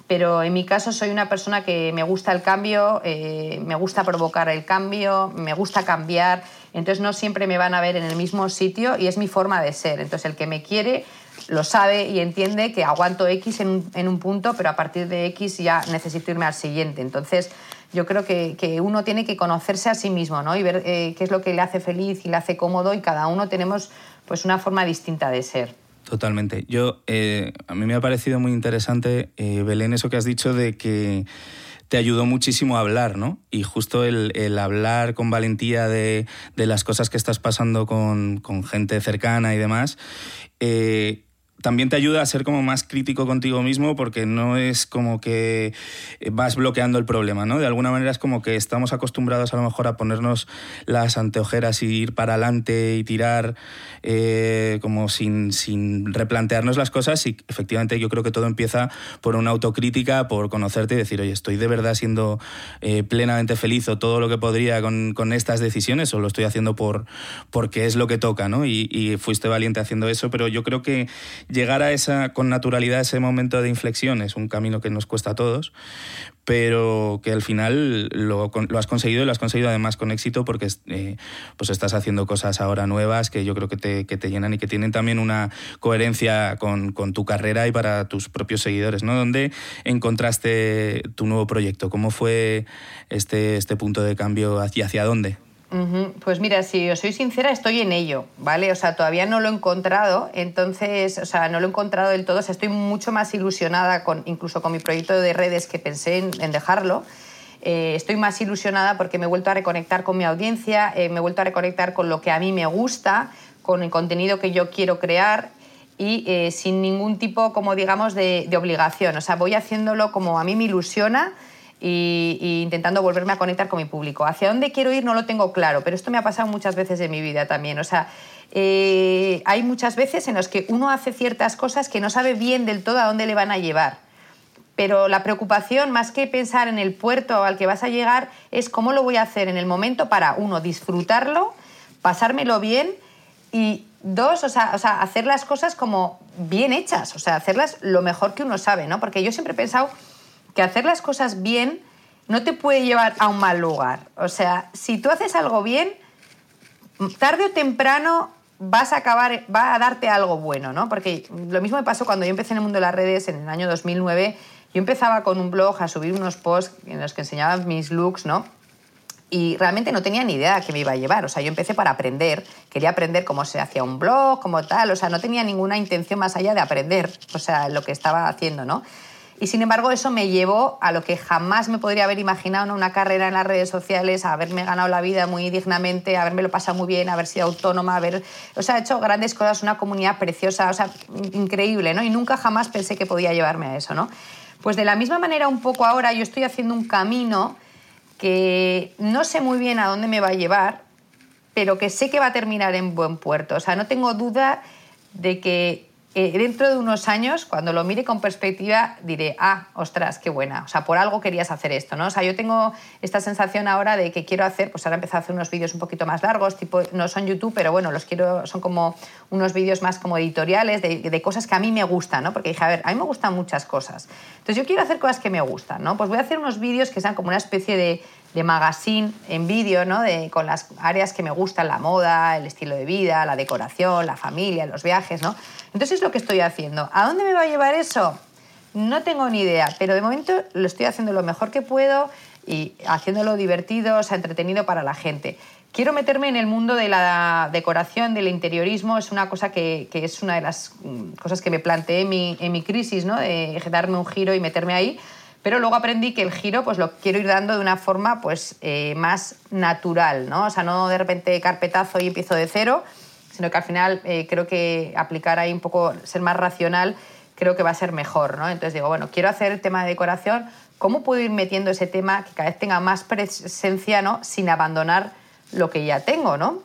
Pero en mi caso soy una persona que me gusta el cambio, eh, me gusta provocar el cambio, me gusta cambiar, entonces no siempre me van a ver en el mismo sitio y es mi forma de ser. Entonces el que me quiere lo sabe y entiende que aguanto X en un, en un punto, pero a partir de X ya necesito irme al siguiente. Entonces yo creo que, que, uno tiene que conocerse a sí mismo ¿no? y ver eh, qué es lo que le hace feliz y le hace cómodo y cada uno tenemos pues una forma distinta de ser. Totalmente. Yo, eh, a mí me ha parecido muy interesante, eh, Belén, eso que has dicho de que te ayudó muchísimo a hablar, ¿no? Y justo el, el hablar con valentía de, de, las cosas que estás pasando con, con gente cercana y demás, también te ayuda a ser como más crítico contigo mismo porque no es como que vas bloqueando el problema, ¿no? De alguna manera es como que estamos acostumbrados a lo mejor a ponernos las anteojeras y ir para adelante y tirar eh, como sin, sin, replantearnos las cosas y efectivamente yo creo que todo empieza por una autocrítica, por conocerte y decir, oye, estoy de verdad siendo eh, plenamente feliz o todo lo que podría con, con, estas decisiones o lo estoy haciendo por, porque es lo que toca, ¿no? Y, y fuiste valiente haciendo eso, pero yo creo que llegar a esa, con naturalidad ese momento de inflexión es un camino que nos cuesta a todos, pero que al final lo, lo has conseguido y lo has conseguido además con éxito porque eh, pues estás haciendo cosas ahora nuevas que yo creo que te, que te llenan y que tienen también una coherencia con, con, tu carrera y para tus propios seguidores. ¿no? ¿Dónde encontraste tu nuevo proyecto? ¿Cómo fue este, este punto de cambio hacia, hacia dónde? Pues mira, si os soy sincera, estoy en ello, ¿vale? O sea, todavía no lo he encontrado, entonces, o sea, no lo he encontrado del todo. O sea, estoy mucho más ilusionada con, incluso con mi proyecto de redes que pensé en, en dejarlo. Eh, estoy más ilusionada porque me he vuelto a reconectar con mi audiencia, eh, me he vuelto a reconectar con lo que a mí me gusta, con el contenido que yo quiero crear y eh, sin ningún tipo, como digamos, de, de obligación. O sea, voy haciéndolo como a mí me ilusiona y, intentando volverme a conectar con mi público. Hacia dónde quiero ir no lo tengo claro, pero esto me ha pasado muchas veces en mi vida también. O sea, eh, hay muchas veces en las que uno hace ciertas cosas que no sabe bien del todo a dónde le van a llevar. Pero la preocupación, más que pensar en el puerto al que vas a llegar, es cómo lo voy a hacer en el momento para, uno, disfrutarlo, pasármelo bien y, dos, o sea, o sea hacer las cosas como bien hechas, o sea, hacerlas lo mejor que uno sabe, ¿no? Porque yo siempre he pensado que hacer las cosas bien no te puede llevar a un mal lugar. O sea, si tú haces algo bien, tarde o temprano vas a acabar, va a darte algo bueno, ¿no? Porque lo mismo me pasó cuando yo empecé en el mundo de las redes en el año 2009. Yo empezaba con un blog a subir unos posts en los que enseñaba mis looks, ¿no? Y realmente no tenía ni idea de qué me iba a llevar. O sea, yo empecé para aprender. Quería aprender cómo se hacía un blog, como tal. O sea, no tenía ninguna intención más allá de aprender, o sea, lo que estaba haciendo, ¿no? Y sin embargo, eso me llevó a lo que jamás me podría haber imaginado, ¿no? una carrera en las redes sociales, a haberme ganado la vida muy dignamente, a haberme lo pasado muy bien, haber sido autónoma, haber o sea, hecho grandes cosas, una comunidad preciosa, o sea, increíble, ¿no? Y nunca jamás pensé que podía llevarme a eso, ¿no? Pues de la misma manera, un poco ahora yo estoy haciendo un camino que no sé muy bien a dónde me va a llevar, pero que sé que va a terminar en buen puerto. O sea, no tengo duda de que eh, dentro de unos años, cuando lo mire con perspectiva, diré, ah, ostras, qué buena. O sea, por algo querías hacer esto, ¿no? O sea, yo tengo esta sensación ahora de que quiero hacer, pues ahora empezar a hacer unos vídeos un poquito más largos, tipo, no son YouTube, pero bueno, los quiero, son como unos vídeos más como editoriales, de, de cosas que a mí me gustan, ¿no? Porque dije, a ver, a mí me gustan muchas cosas. Entonces yo quiero hacer cosas que me gustan, ¿no? Pues voy a hacer unos vídeos que sean como una especie de, de magazine en vídeo, ¿no? De, con las áreas que me gustan, la moda, el estilo de vida, la decoración, la familia, los viajes, ¿no? Entonces es lo que estoy haciendo. ¿A dónde me va a llevar eso? No tengo ni idea, pero de momento lo estoy haciendo lo mejor que puedo y haciéndolo divertido, o sea, entretenido para la gente. Quiero meterme en el mundo de la decoración, del interiorismo, es una cosa que, es una de las mm, cosas que me planteé en mi, crisis, ¿no? de darme un giro y meterme ahí, pero luego aprendí que el giro pues lo quiero ir dando de una forma pues eh, más natural, ¿no? O sea, no de repente carpetazo y empiezo de cero, sino que al final eh, creo que aplicar ahí un poco, ser más racional, creo que va a ser mejor, ¿no? Entonces digo, bueno, quiero hacer el tema de decoración, ¿cómo puedo ir metiendo ese tema que cada vez tenga más presencia, ¿no? Sin abandonar lo que ya tengo, ¿no?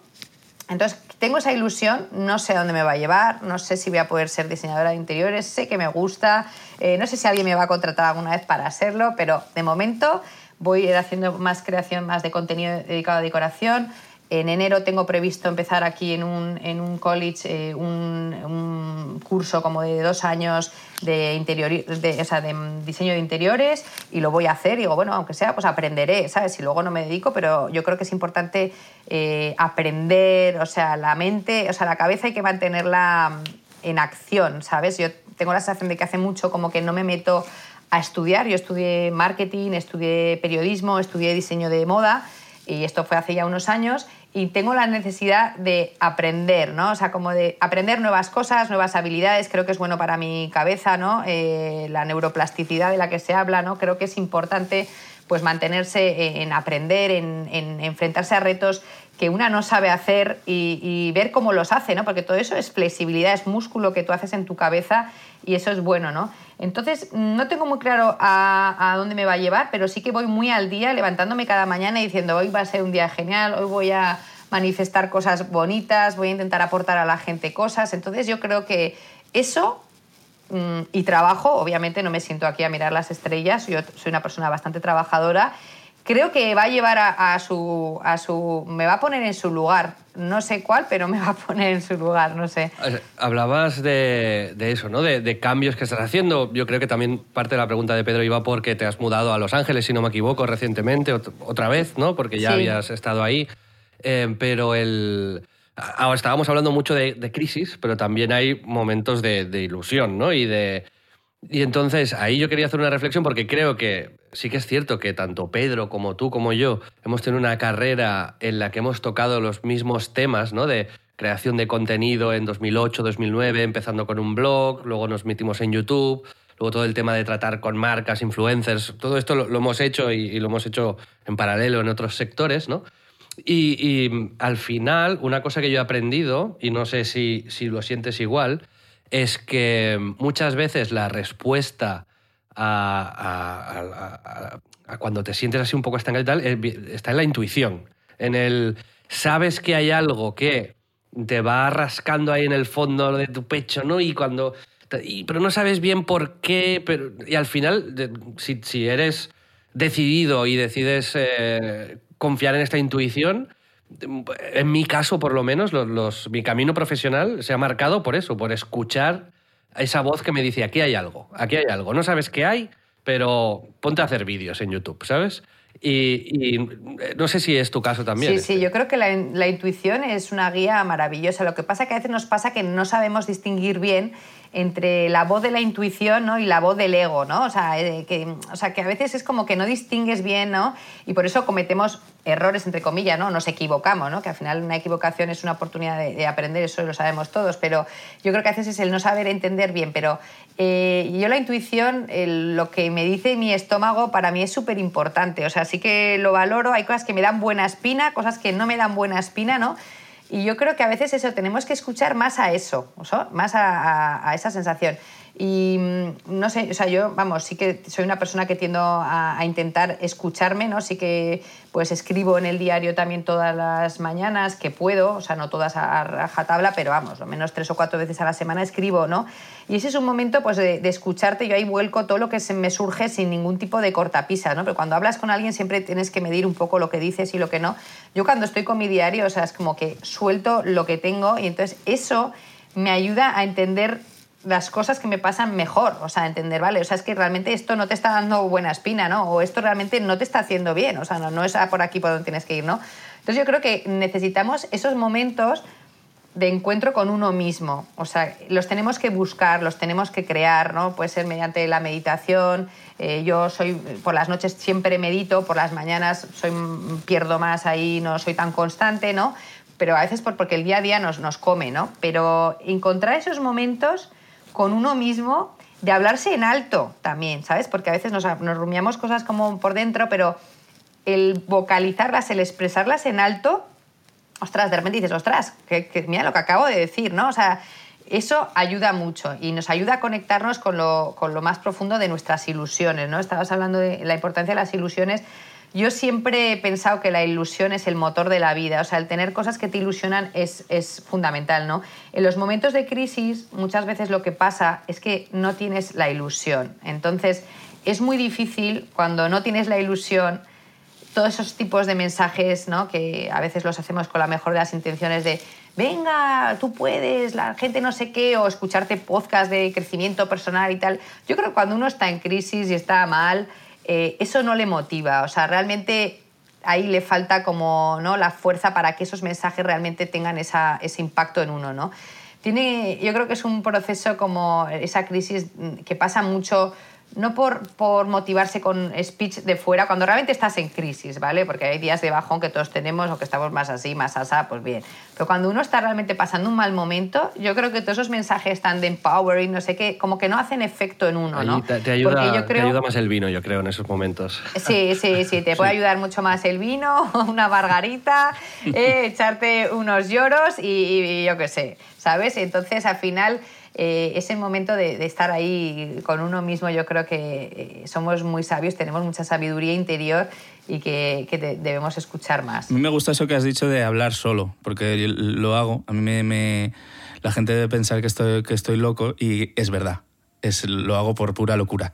Entonces, tengo esa ilusión, no sé a dónde me va a llevar, no sé si voy a poder ser diseñadora de interiores, sé que me gusta, eh, no sé si alguien me va a contratar alguna vez para hacerlo, pero de momento voy a ir haciendo más creación, más de contenido dedicado a decoración. En enero tengo previsto empezar aquí en un, en un college eh, un, curso como de dos años de, interior, de, o sea, de diseño de interiores y lo voy a hacer. Y digo, bueno, aunque sea, pues aprenderé, ¿sabes? Si luego no me dedico, pero yo creo que es importante eh, aprender, o sea, la mente, o sea, la cabeza hay que mantenerla en acción, ¿sabes? Yo tengo la sensación de que hace mucho como que no me meto a estudiar. Yo estudié marketing, estudié periodismo, estudié diseño de moda y esto fue hace ya unos años y tengo la necesidad de aprender, ¿no? O sea, como de aprender nuevas cosas, nuevas habilidades, creo que es bueno para mi cabeza, ¿no? Eh, la neuroplasticidad de la que se habla, ¿no? Creo que es importante pues mantenerse en aprender, en, enfrentarse a retos que una no sabe hacer y, ver cómo los hace, ¿no? Porque todo eso es flexibilidad, es músculo que tú haces en tu cabeza y eso es bueno, ¿no? Entonces, no tengo muy claro a, dónde me va a llevar, pero sí que voy muy al día, levantándome cada mañana y diciendo, hoy va a ser un día genial, hoy voy a manifestar cosas bonitas, voy a intentar aportar a la gente cosas. Entonces, yo creo que eso mm, y trabajo, obviamente no me siento aquí a mirar las estrellas, yo soy una persona bastante trabajadora creo que va a llevar a, su, a su... me va a poner en su lugar. No sé cuál, pero me va a poner en su lugar, no sé. Hablabas de, eso, ¿no? De, cambios que estás haciendo. Yo creo que también parte de la pregunta de Pedro iba porque te has mudado a Los Ángeles, si no me equivoco, recientemente, otra vez, ¿no? Porque ya habías estado ahí. Eh, pero el... Ahora estábamos hablando mucho de, crisis, pero también hay momentos de, ilusión, ¿no? Y de... Y entonces ahí yo quería hacer una reflexión porque creo que sí que es cierto que tanto Pedro como tú como yo hemos tenido una carrera en la que hemos tocado los mismos temas, ¿no? De creación de contenido en 2008, 2009, empezando con un blog, luego nos metimos en YouTube, luego todo el tema de tratar con marcas, influencers, todo esto lo, hemos hecho y, lo hemos hecho en paralelo en otros sectores, ¿no? Y, al final, una cosa que yo he aprendido, y no sé si, si lo sientes igual, es que muchas veces la respuesta a, cuando te sientes así un poco estancado y tal, eh, está en la intuición. En el. Sabes que hay algo que te va rascando ahí en el fondo de tu pecho, ¿no? Y cuando. pero no sabes bien por qué. Pero, y al final, si, eres decidido y decides eh, confiar en esta intuición, en mi caso, por lo menos, los, mi camino profesional se ha marcado por eso, por escuchar esa voz que me dice, aquí hay algo, aquí hay algo. No sabes qué hay, pero ponte a hacer vídeos en YouTube, ¿sabes? Y, no sé si es tu caso también. Sí, sí, yo creo que la, la, intuición es una guía maravillosa. Lo que pasa es que a veces nos pasa que no sabemos distinguir bien entre la voz de la intuición ¿no? y la voz del ego, ¿no? O sea, eh, que, o sea, que a veces es como que no distingues bien, ¿no? Y por eso cometemos errores, entre comillas, ¿no? Nos equivocamos, ¿no? Que al final una equivocación es una oportunidad de, aprender, eso lo sabemos todos, pero yo creo que a veces es el no saber entender bien, pero eh, yo la intuición, lo que me dice mi estómago para mí es súper importante, o sea, sí que lo valoro, hay cosas que me dan buena espina, cosas que no me dan buena espina, ¿no? Y yo creo que a veces eso, tenemos que escuchar más a eso, más a esa sensación. Y mm, no sé, o sea, yo, vamos, sí que soy una persona que tiendo a, intentar escucharme, ¿no? Sí que pues escribo en el diario también todas las mañanas, que puedo, o sea, no todas a, rajatabla, pero vamos, lo menos tres o cuatro veces a la semana escribo, ¿no? Y ese es un momento pues de, escucharte, yo ahí vuelco todo lo que se me surge sin ningún tipo de cortapisa, ¿no? Pero cuando hablas con alguien siempre tienes que medir un poco lo que dices y lo que no. Yo cuando estoy con mi diario, o sea, es como que suelto lo que tengo y entonces eso me ayuda a entender las cosas que me pasan mejor, o sea, entender, vale, o sea, es que realmente esto no te está dando buena espina, ¿no? O esto realmente no te está haciendo bien, o sea, no, no es por aquí por donde tienes que ir, ¿no? Entonces yo creo que necesitamos esos momentos de encuentro con uno mismo. O sea, los tenemos que buscar, los tenemos que crear, ¿no? Puede ser mediante la meditación. Eh, yo soy, por las noches siempre medito, por las mañanas soy, pierdo más ahí, no soy tan constante, ¿no? Pero a veces porque el día a día nos, nos come, ¿no? Pero encontrar esos momentos con uno mismo, de hablarse en alto también, ¿sabes? Porque a veces nos, rumiamos cosas como por dentro, pero el vocalizarlas, el expresarlas en alto, ostras, de repente dices, ostras, que, mira lo que acabo de decir, ¿no? O sea, eso ayuda mucho y nos ayuda a conectarnos con lo, con lo más profundo de nuestras ilusiones, ¿no? Estabas hablando de la importancia de las ilusiones. Yo siempre he pensado que la ilusión es el motor de la vida, o sea, el tener cosas que te ilusionan es, es, fundamental, ¿no? En los momentos de crisis muchas veces lo que pasa es que no tienes la ilusión, entonces es muy difícil cuando no tienes la ilusión todos esos tipos de mensajes, ¿no? que a veces los hacemos con la mejor de las intenciones de venga, tú puedes, la gente no sé qué, o escucharte podcast de crecimiento personal y tal. Yo creo que cuando uno está en crisis y está mal, eh, eso no le motiva. O sea, realmente ahí le falta como ¿no? la fuerza para que esos mensajes realmente tengan ese impacto en uno. ¿no? Tiene, yo creo que es un proceso como esa crisis que pasa mucho no por, por, motivarse con speech de fuera, cuando realmente estás en crisis, ¿vale? Porque hay días de bajón que todos tenemos o que estamos más así, más asá, pues bien. Pero cuando uno está realmente pasando un mal momento, yo creo que todos esos mensajes están de empowering, no sé qué, como que no hacen efecto en uno, ¿no? Te, ayuda, te, ayuda, más el vino, yo creo, en esos momentos. Sí, sí, sí, te (laughs) puede ayudar mucho más el vino, (laughs) una margarita, eh, echarte unos lloros y, y yo qué sé, ¿sabes? Entonces, al final eh, ese momento de, estar ahí con uno mismo, yo creo que eh, somos muy sabios, tenemos mucha sabiduría interior y que, debemos escuchar más. A mí me gusta eso que has dicho de hablar solo, porque lo hago. A mí me, la gente debe pensar que estoy, que estoy loco y es verdad es, lo hago por pura locura.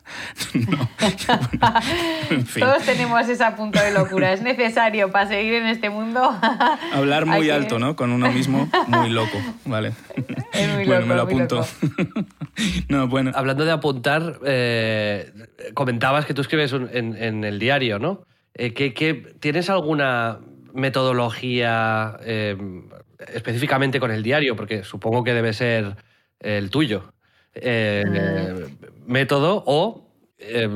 (laughs) (laughs) Todos tenemos ese punto de locura. Es necesario para seguir en este mundo. (laughs) Hablar muy alto, ¿no? Con uno mismo, muy loco. Vale. Es muy bueno, me lo apunto. no, bueno. Hablando de apuntar, eh, comentabas que tú escribes en, el diario, ¿no? Eh, tienes alguna metodología eh, específicamente con el diario? Porque supongo que debe ser el tuyo. Eh, mm. método o, eh,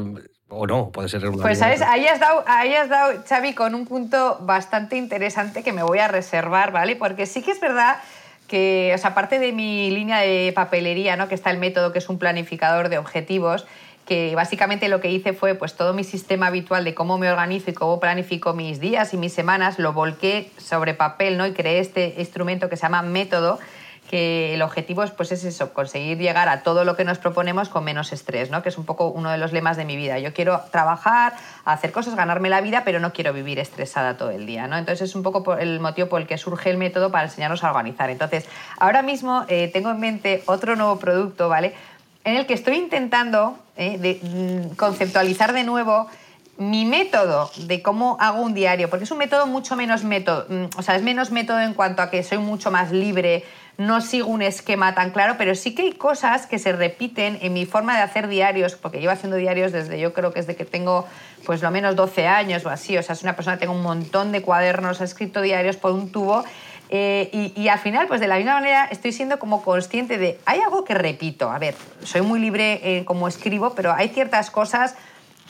o no, puede ser una Pues ¿sabes? Ahí, has dado, ahí has dado, Xavi, con un punto bastante interesante que me voy a reservar, ¿vale? Porque sí que es verdad que, o sea, aparte de mi línea de papelería, ¿no? que está el método, que es un planificador de objetivos, que básicamente lo que hice fue pues todo mi sistema habitual de cómo me organizo y cómo planifico mis días y mis semanas, lo volqué sobre papel ¿no? y creé este instrumento que se llama método, que el objetivo es, pues es eso, conseguir llegar a todo lo que nos proponemos con menos estrés, ¿no? que es un poco uno de los lemas de mi vida. Yo quiero trabajar, hacer cosas, ganarme la vida, pero no quiero vivir estresada todo el día. ¿no? Entonces es un poco el motivo por el que surge el método para enseñarnos a organizar. Entonces, ahora mismo eh, tengo en mente otro nuevo producto, ¿vale? En el que estoy intentando eh, mm, conceptualizar de nuevo mi método de cómo hago un diario, porque es un método mucho menos método, mm, o sea, es menos método en cuanto a que soy mucho más libre, no sigo un esquema tan claro, pero sí que hay cosas que se repiten en mi forma de hacer diarios, porque llevo haciendo diarios desde yo creo que desde que tengo pues lo menos 12 años o así, o sea, es una persona que tengo un montón de cuadernos, he escrito diarios por un tubo eh, y, al final, pues de la misma manera, estoy siendo como consciente de, hay algo que repito, a ver, soy muy libre como escribo, pero hay ciertas cosas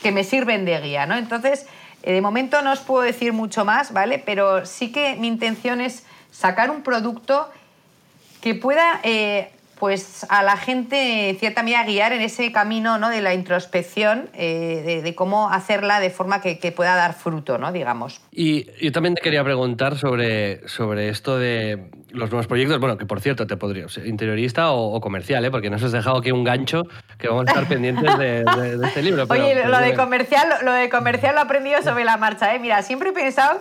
que me sirven de guía, ¿no? Entonces, eh, de momento no os puedo decir mucho más, ¿vale? Pero sí que mi intención es sacar un producto que pueda eh, pues a la gente en cierta medida guiar en ese camino ¿no? de la introspección, eh, de, cómo hacerla de forma que, pueda dar fruto, ¿no? digamos. Y yo también te quería preguntar sobre, sobre esto de los nuevos proyectos, bueno, que por cierto te podría ser interiorista o, comercial, ¿eh? porque nos has dejado aquí un gancho que vamos a estar pendientes de, este libro. (laughs) Oye, lo, de comercial, lo de comercial lo he aprendido sobre la marcha. ¿eh? Mira, siempre he pensado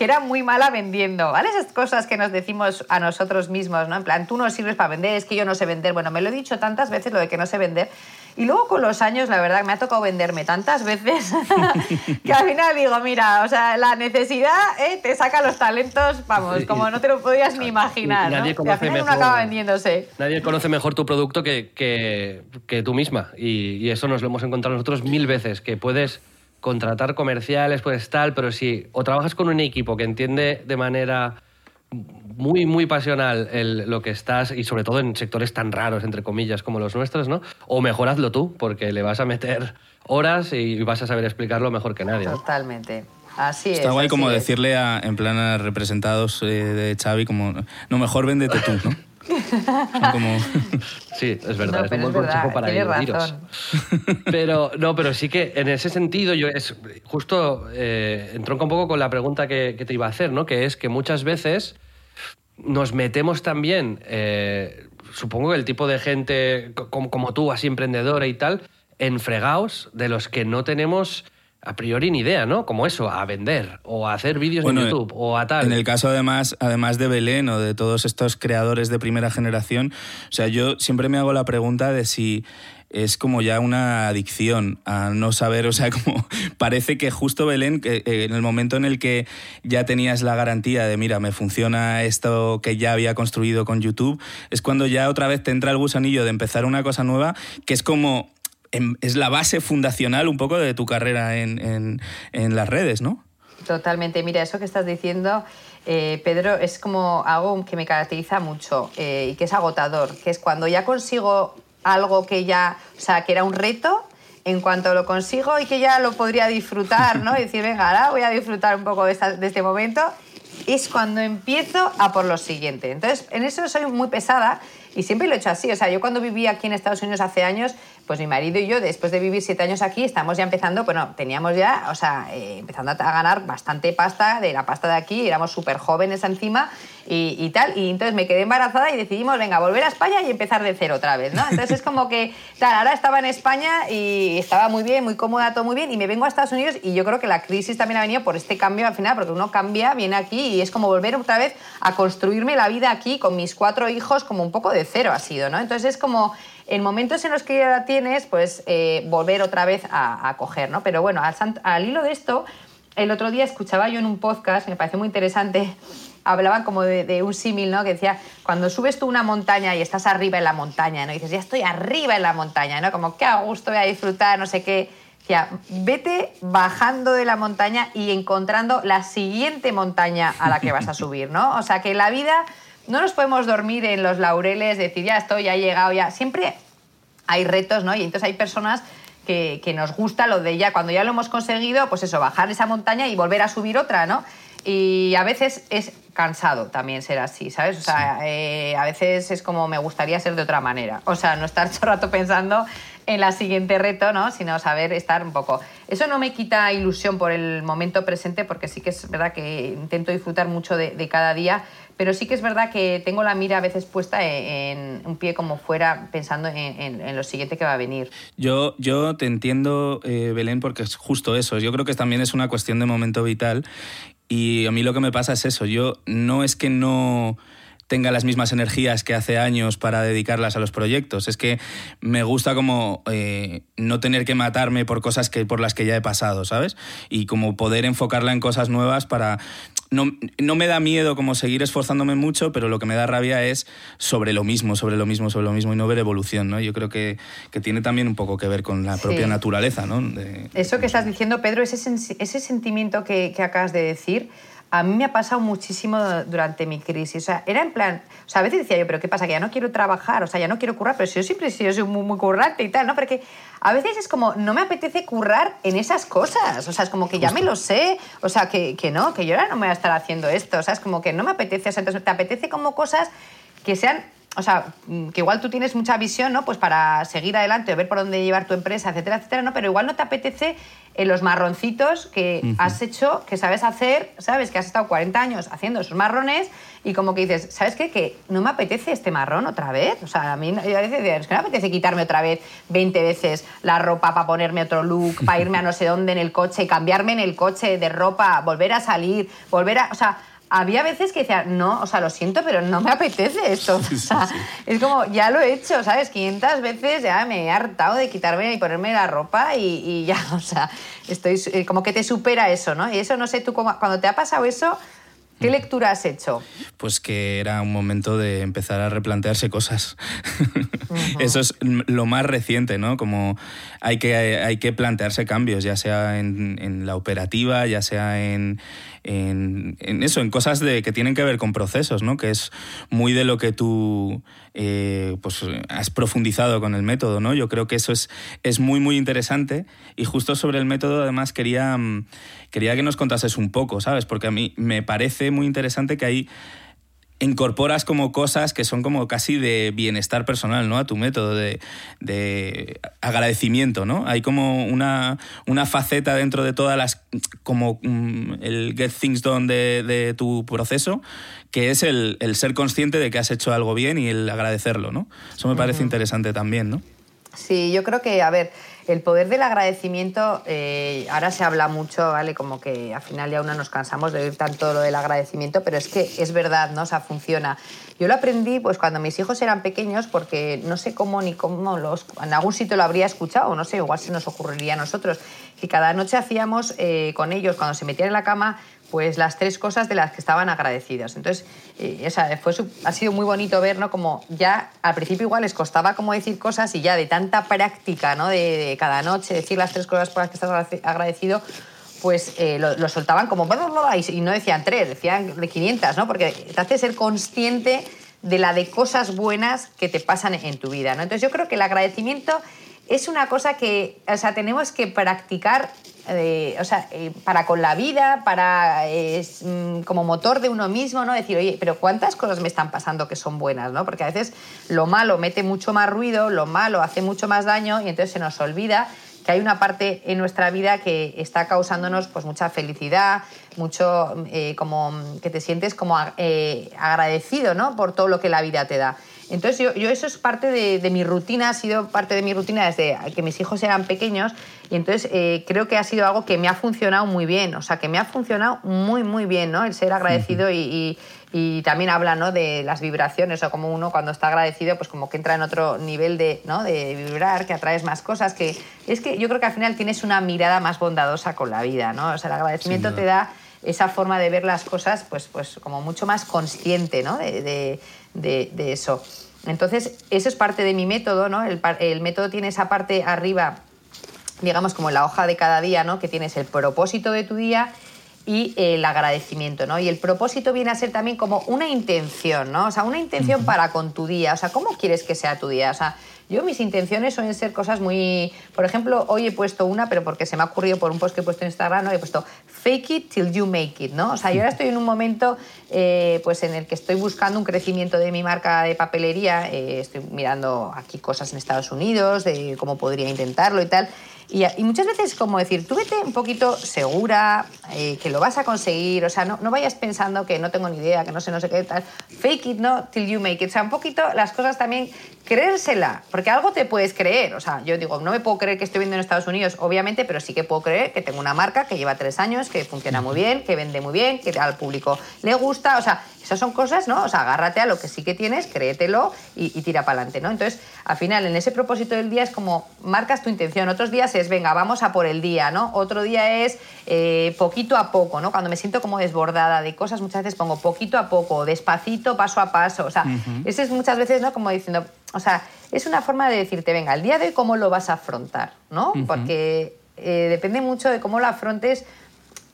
que era muy mala vendiendo, ¿vale? Esas cosas que nos decimos a nosotros mismos, ¿no? En plan, tú no sirves para vender, es que yo no sé vender. Bueno, me lo he dicho tantas veces lo de que no sé vender. Y luego con los años, la verdad, me ha tocado venderme tantas veces (laughs) que al final digo, mira, o sea, la necesidad ¿eh? te saca los talentos, vamos, como no te lo podías ni imaginar. Nadie ¿no? al final uno acaba vendiéndose. Nadie conoce mejor tu producto que, que, que tú misma. Y, y eso nos lo hemos encontrado nosotros mil veces, que puedes contratar comerciales, pues tal, pero si o trabajas con un equipo que entiende de manera muy, muy pasional lo que estás, y sobre todo en sectores tan raros, entre comillas, como los nuestros, ¿no? O mejor hazlo tú, porque le vas a meter horas y vas a saber explicarlo mejor que nadie. Totalmente. Así Está guay como decirle a, en plan a representados eh, de Xavi como, no, mejor véndete tú, ¿no? Como... (laughs) Sí, es verdad, es un buen consejo para. (laughs) Pero, no, pero sí que en ese sentido, yo es justo eh, entronca un poco con la pregunta que, te iba a hacer, ¿no? Que es que muchas veces nos metemos también, eh, supongo que el tipo de gente como, como, tú, así emprendedora y tal, en fregaos de los que no tenemos a priori ni idea, ¿no? Como eso, a vender o a hacer vídeos en YouTube o a tal. En el caso además, además de Belén o de todos estos creadores de primera generación, o sea, yo siempre me hago la pregunta de si es como ya una adicción a no saber, o sea, (laughs) como parece que justo Belén, eh, en el momento en el que ya tenías la garantía de, mira, me funciona esto que ya había construido con YouTube, es cuando ya otra vez te entra el gusanillo de empezar una cosa nueva, que es como es la base fundacional un poco de tu carrera en, las redes, ¿no? Totalmente. Mira, eso que estás diciendo, eh, Pedro, es como algo que me caracteriza mucho eh, y que es agotador, que es cuando ya consigo algo que ya, o sea, que era un reto, en cuanto lo consigo y que ya lo podría disfrutar, ¿no? Decir, venga, voy a disfrutar un poco de, de este momento, es cuando empiezo a por lo siguiente. Entonces, en eso soy muy pesada y siempre lo he hecho así. O sea, yo cuando vivía aquí en Estados Unidos hace años, pues mi marido y yo, después de vivir siete años aquí, estamos ya empezando, bueno, teníamos ya, o sea, eh, empezando a ganar bastante pasta de la pasta de aquí, éramos súper jóvenes encima y, tal. Y entonces me quedé embarazada y decidimos, venga, volver a España y empezar de cero otra vez, ¿no? Entonces es como que, tal, ahora estaba en España y estaba muy bien, muy cómoda, todo muy bien, y me vengo a Estados Unidos y yo creo que la crisis también ha venido por este cambio al final, porque uno cambia, viene aquí y es como volver otra vez a construirme la vida aquí con mis cuatro hijos como un poco de cero ha sido, ¿no? Entonces es como en momentos en los que ya la tienes, pues eh, volver otra vez a, coger, ¿no? Pero bueno, al, hilo de esto, el otro día escuchaba yo en un podcast, me pareció muy interesante, (laughs) hablaba como de, un símil, ¿no? Que decía, cuando subes tú una montaña y estás arriba en la montaña, ¿no? Dices, ya estoy arriba en la montaña, ¿no? Como, qué a gusto, voy a disfrutar, no sé qué. Decía, vete bajando de la montaña y encontrando la siguiente montaña a la que vas a subir, ¿no? O sea, que la vida no nos podemos dormir en los laureles, decir, ya estoy, ya he llegado, ya. Siempre hay retos, ¿no? Y entonces hay personas que, nos gusta lo de ya, cuando ya lo hemos conseguido, pues eso, bajar esa montaña y volver a subir otra, ¿no? Y a veces es cansado también ser así, ¿sabes? O sea, eh, a veces es como me gustaría ser de otra manera. O sea, no estar (laughs) todo el rato pensando en la siguiente reto, ¿no? Sino saber estar un poco. Eso no me quita ilusión por el momento presente, porque sí que es verdad que intento disfrutar mucho de cada día, pero sí que es verdad que tengo la mira a veces puesta en, un pie como fuera, pensando en, lo siguiente que va a venir. Yo, yo te entiendo, eh, Belén, porque es justo eso. Yo creo que también es una cuestión de momento vital. Y a mí lo que me pasa es eso. Yo no es que no tenga las mismas energías que hace años para dedicarlas a los proyectos. Es que me gusta como eh, no tener que matarme por cosas que, por las que ya he pasado, ¿sabes? Y como poder enfocarla en cosas nuevas para no, no, me da miedo como seguir esforzándome mucho, pero lo que me da rabia es sobre lo mismo, sobre lo mismo, sobre lo mismo y no ver evolución, ¿no? Yo creo que, que tiene también un poco que ver con la propia naturaleza, ¿no? Eso que estás diciendo, Pedro, ese, ese sentimiento que, que acabas de decir, a mí me ha pasado muchísimo durante mi crisis. O sea, era en plan, o sea, a veces decía yo, pero ¿qué pasa? Que ya no quiero trabajar, o sea, ya no quiero currar, pero si yo siempre he sido muy, muy currante y tal, ¿no? Porque a veces es como, no me apetece currar en esas cosas, o sea, es como que ya me lo sé, o sea, que, que no, que yo ahora no me voy a estar haciendo esto, o sea, es como que no me apetece, o sea, entonces te apetece como cosas que sean o sea, que igual tú tienes mucha visión, ¿no? Pues para seguir adelante, ver por dónde llevar tu empresa, etcétera, etcétera, ¿no? Pero igual no te apetece en los marroncitos que has hecho, que sabes hacer, sabes que has estado 40 años haciendo esos marrones y como que dices, ¿sabes qué? Que no me apetece este marrón otra vez. O sea, a mí a veces es que no me apetece quitarme otra vez 20 veces la ropa para ponerme otro look, para irme a no sé dónde en el coche, cambiarme en el coche de ropa, volver a salir, volver a... O sea, había veces que decía, no, o sea, lo siento, pero no me apetece esto. (laughs) o sea, es como, ya lo he hecho, ¿sabes? 500 veces ya me he hartado de quitarme y ponerme la ropa y, ya, (laughs) o sea, estoy eh, como que te supera eso, ¿no? Y eso, no sé, tú cuando te ha pasado eso, ¿Qué mm. lectura has hecho? Pues que era un momento de empezar a replantearse cosas. (laughs) Eso es lo más reciente, ¿no? Como hay que, hay que plantearse cambios, ya sea en, en la operativa, ya sea en, en, eso, en cosas de, que tienen que ver con procesos, ¿no? Que es muy de lo que tú eh, pues, has profundizado con el método, ¿no? Yo creo que eso es, es muy, muy interesante. Y justo sobre el método, además, quería, quería que nos contases un poco, ¿sabes? Porque a mí me parece muy interesante que hay incorporas como cosas que son como casi de bienestar personal, ¿no? A tu método de, agradecimiento, ¿no? Hay como una, una, faceta dentro de todas las, como mm, el get things done de, tu proceso, que es el, ser consciente de que has hecho algo bien y el agradecerlo, ¿no? Eso me parece interesante también, ¿no? Sí, yo creo que, a ver, el poder del agradecimiento, eh, ahora se habla mucho, ¿vale? Como que al final ya uno nos cansamos de oír tanto lo del agradecimiento, pero es que es verdad, ¿no? O sea, funciona. Yo lo aprendí pues cuando mis hijos eran pequeños porque no sé cómo ni cómo los... En algún sitio lo habría escuchado, no sé, igual se nos ocurriría a nosotros, que cada noche hacíamos eh, con ellos, cuando se metían en la cama, pues las tres cosas de las que estaban agradecidos. Entonces, eh, fue, ha sido muy bonito ver, ¿no? Como ya al principio igual les costaba como decir cosas y ya de tanta práctica, ¿no? De, cada noche decir las tres cosas por las que estás agradecido, pues eh, lo, soltaban como y no decían tres, decían de 500, ¿no? Porque te hace ser consciente de la de cosas buenas que te pasan en tu vida, ¿no? Entonces yo creo que el agradecimiento es una cosa que, o sea, tenemos que practicar o sea, eh, para con la vida, para mm, como motor de uno mismo, ¿no? Decir, oye, pero ¿cuántas cosas me están pasando que son buenas, ¿no? Porque a veces lo malo mete mucho más ruido, lo malo hace mucho más daño y entonces se nos olvida que hay una parte en nuestra vida que está causándonos pues mucha felicidad, mucho eh, como que te sientes como eh, agradecido, ¿no? Por todo lo que la vida te da. Entonces yo, eso es parte de, mi rutina, ha sido parte de mi rutina desde que mis hijos eran pequeños y entonces eh, creo que ha sido algo que me ha funcionado muy bien, o sea, que me ha funcionado muy, muy bien, ¿no? El ser agradecido y, también habla, ¿no? De las vibraciones, o como uno cuando está agradecido, pues como que entra en otro nivel de, ¿no? de vibrar, que atraes más cosas, que es que yo creo que al final tienes una mirada más bondadosa con la vida, ¿no? O sea, el agradecimiento te da esa forma de ver las cosas, pues, pues como mucho más consciente, ¿no? de de, eso. Entonces, eso es parte de mi método, ¿no? El, método tiene esa parte arriba, digamos, como en la hoja de cada día, ¿no? Que tienes el propósito de tu día y el agradecimiento, ¿no? Y el propósito viene a ser también como una intención, ¿no? O sea, una intención para con tu día. O sea, ¿cómo quieres que sea tu día? O sea, yo mis intenciones suelen ser cosas muy... Por ejemplo, hoy he puesto una, pero porque se me ha ocurrido por un post que he puesto en Instagram, ¿no? he puesto fake it till you make it, ¿no? O sea, yo ahora estoy en un momento eh, pues en el que estoy buscando un crecimiento de mi marca de papelería, eh, estoy mirando aquí cosas en Estados Unidos, de cómo podría intentarlo y tal. Y, muchas veces como decir, tú vete un poquito segura, eh, que lo vas a conseguir, o sea, no, no, vayas pensando que no tengo ni idea, que no sé, no sé qué tal. Fake it, ¿no? Till you make it. O sea, un poquito las cosas también, creérsela, porque algo te puedes creer. O sea, yo digo, no me puedo creer que estoy viendo en Estados Unidos, obviamente, pero sí que puedo creer que tengo una marca que lleva tres años, que funciona muy bien, que vende muy bien, que al público le gusta. O sea, esas son cosas, ¿no? O sea, agárrate a lo que sí que tienes, créetelo y, tira para adelante, ¿no? Entonces, al final, en ese propósito del día es como marcas tu intención. Otros días es, venga, vamos a por el día, ¿no? Otro día es eh, poquito a poco, ¿no? Cuando me siento como desbordada de cosas, muchas veces pongo poquito a poco, despacito, paso a paso. O sea, ese es muchas veces, ¿no? Como diciendo, o sea, es una forma de decirte, venga, el día de hoy, ¿cómo lo vas a afrontar? ¿No? Porque eh, depende mucho de cómo lo afrontes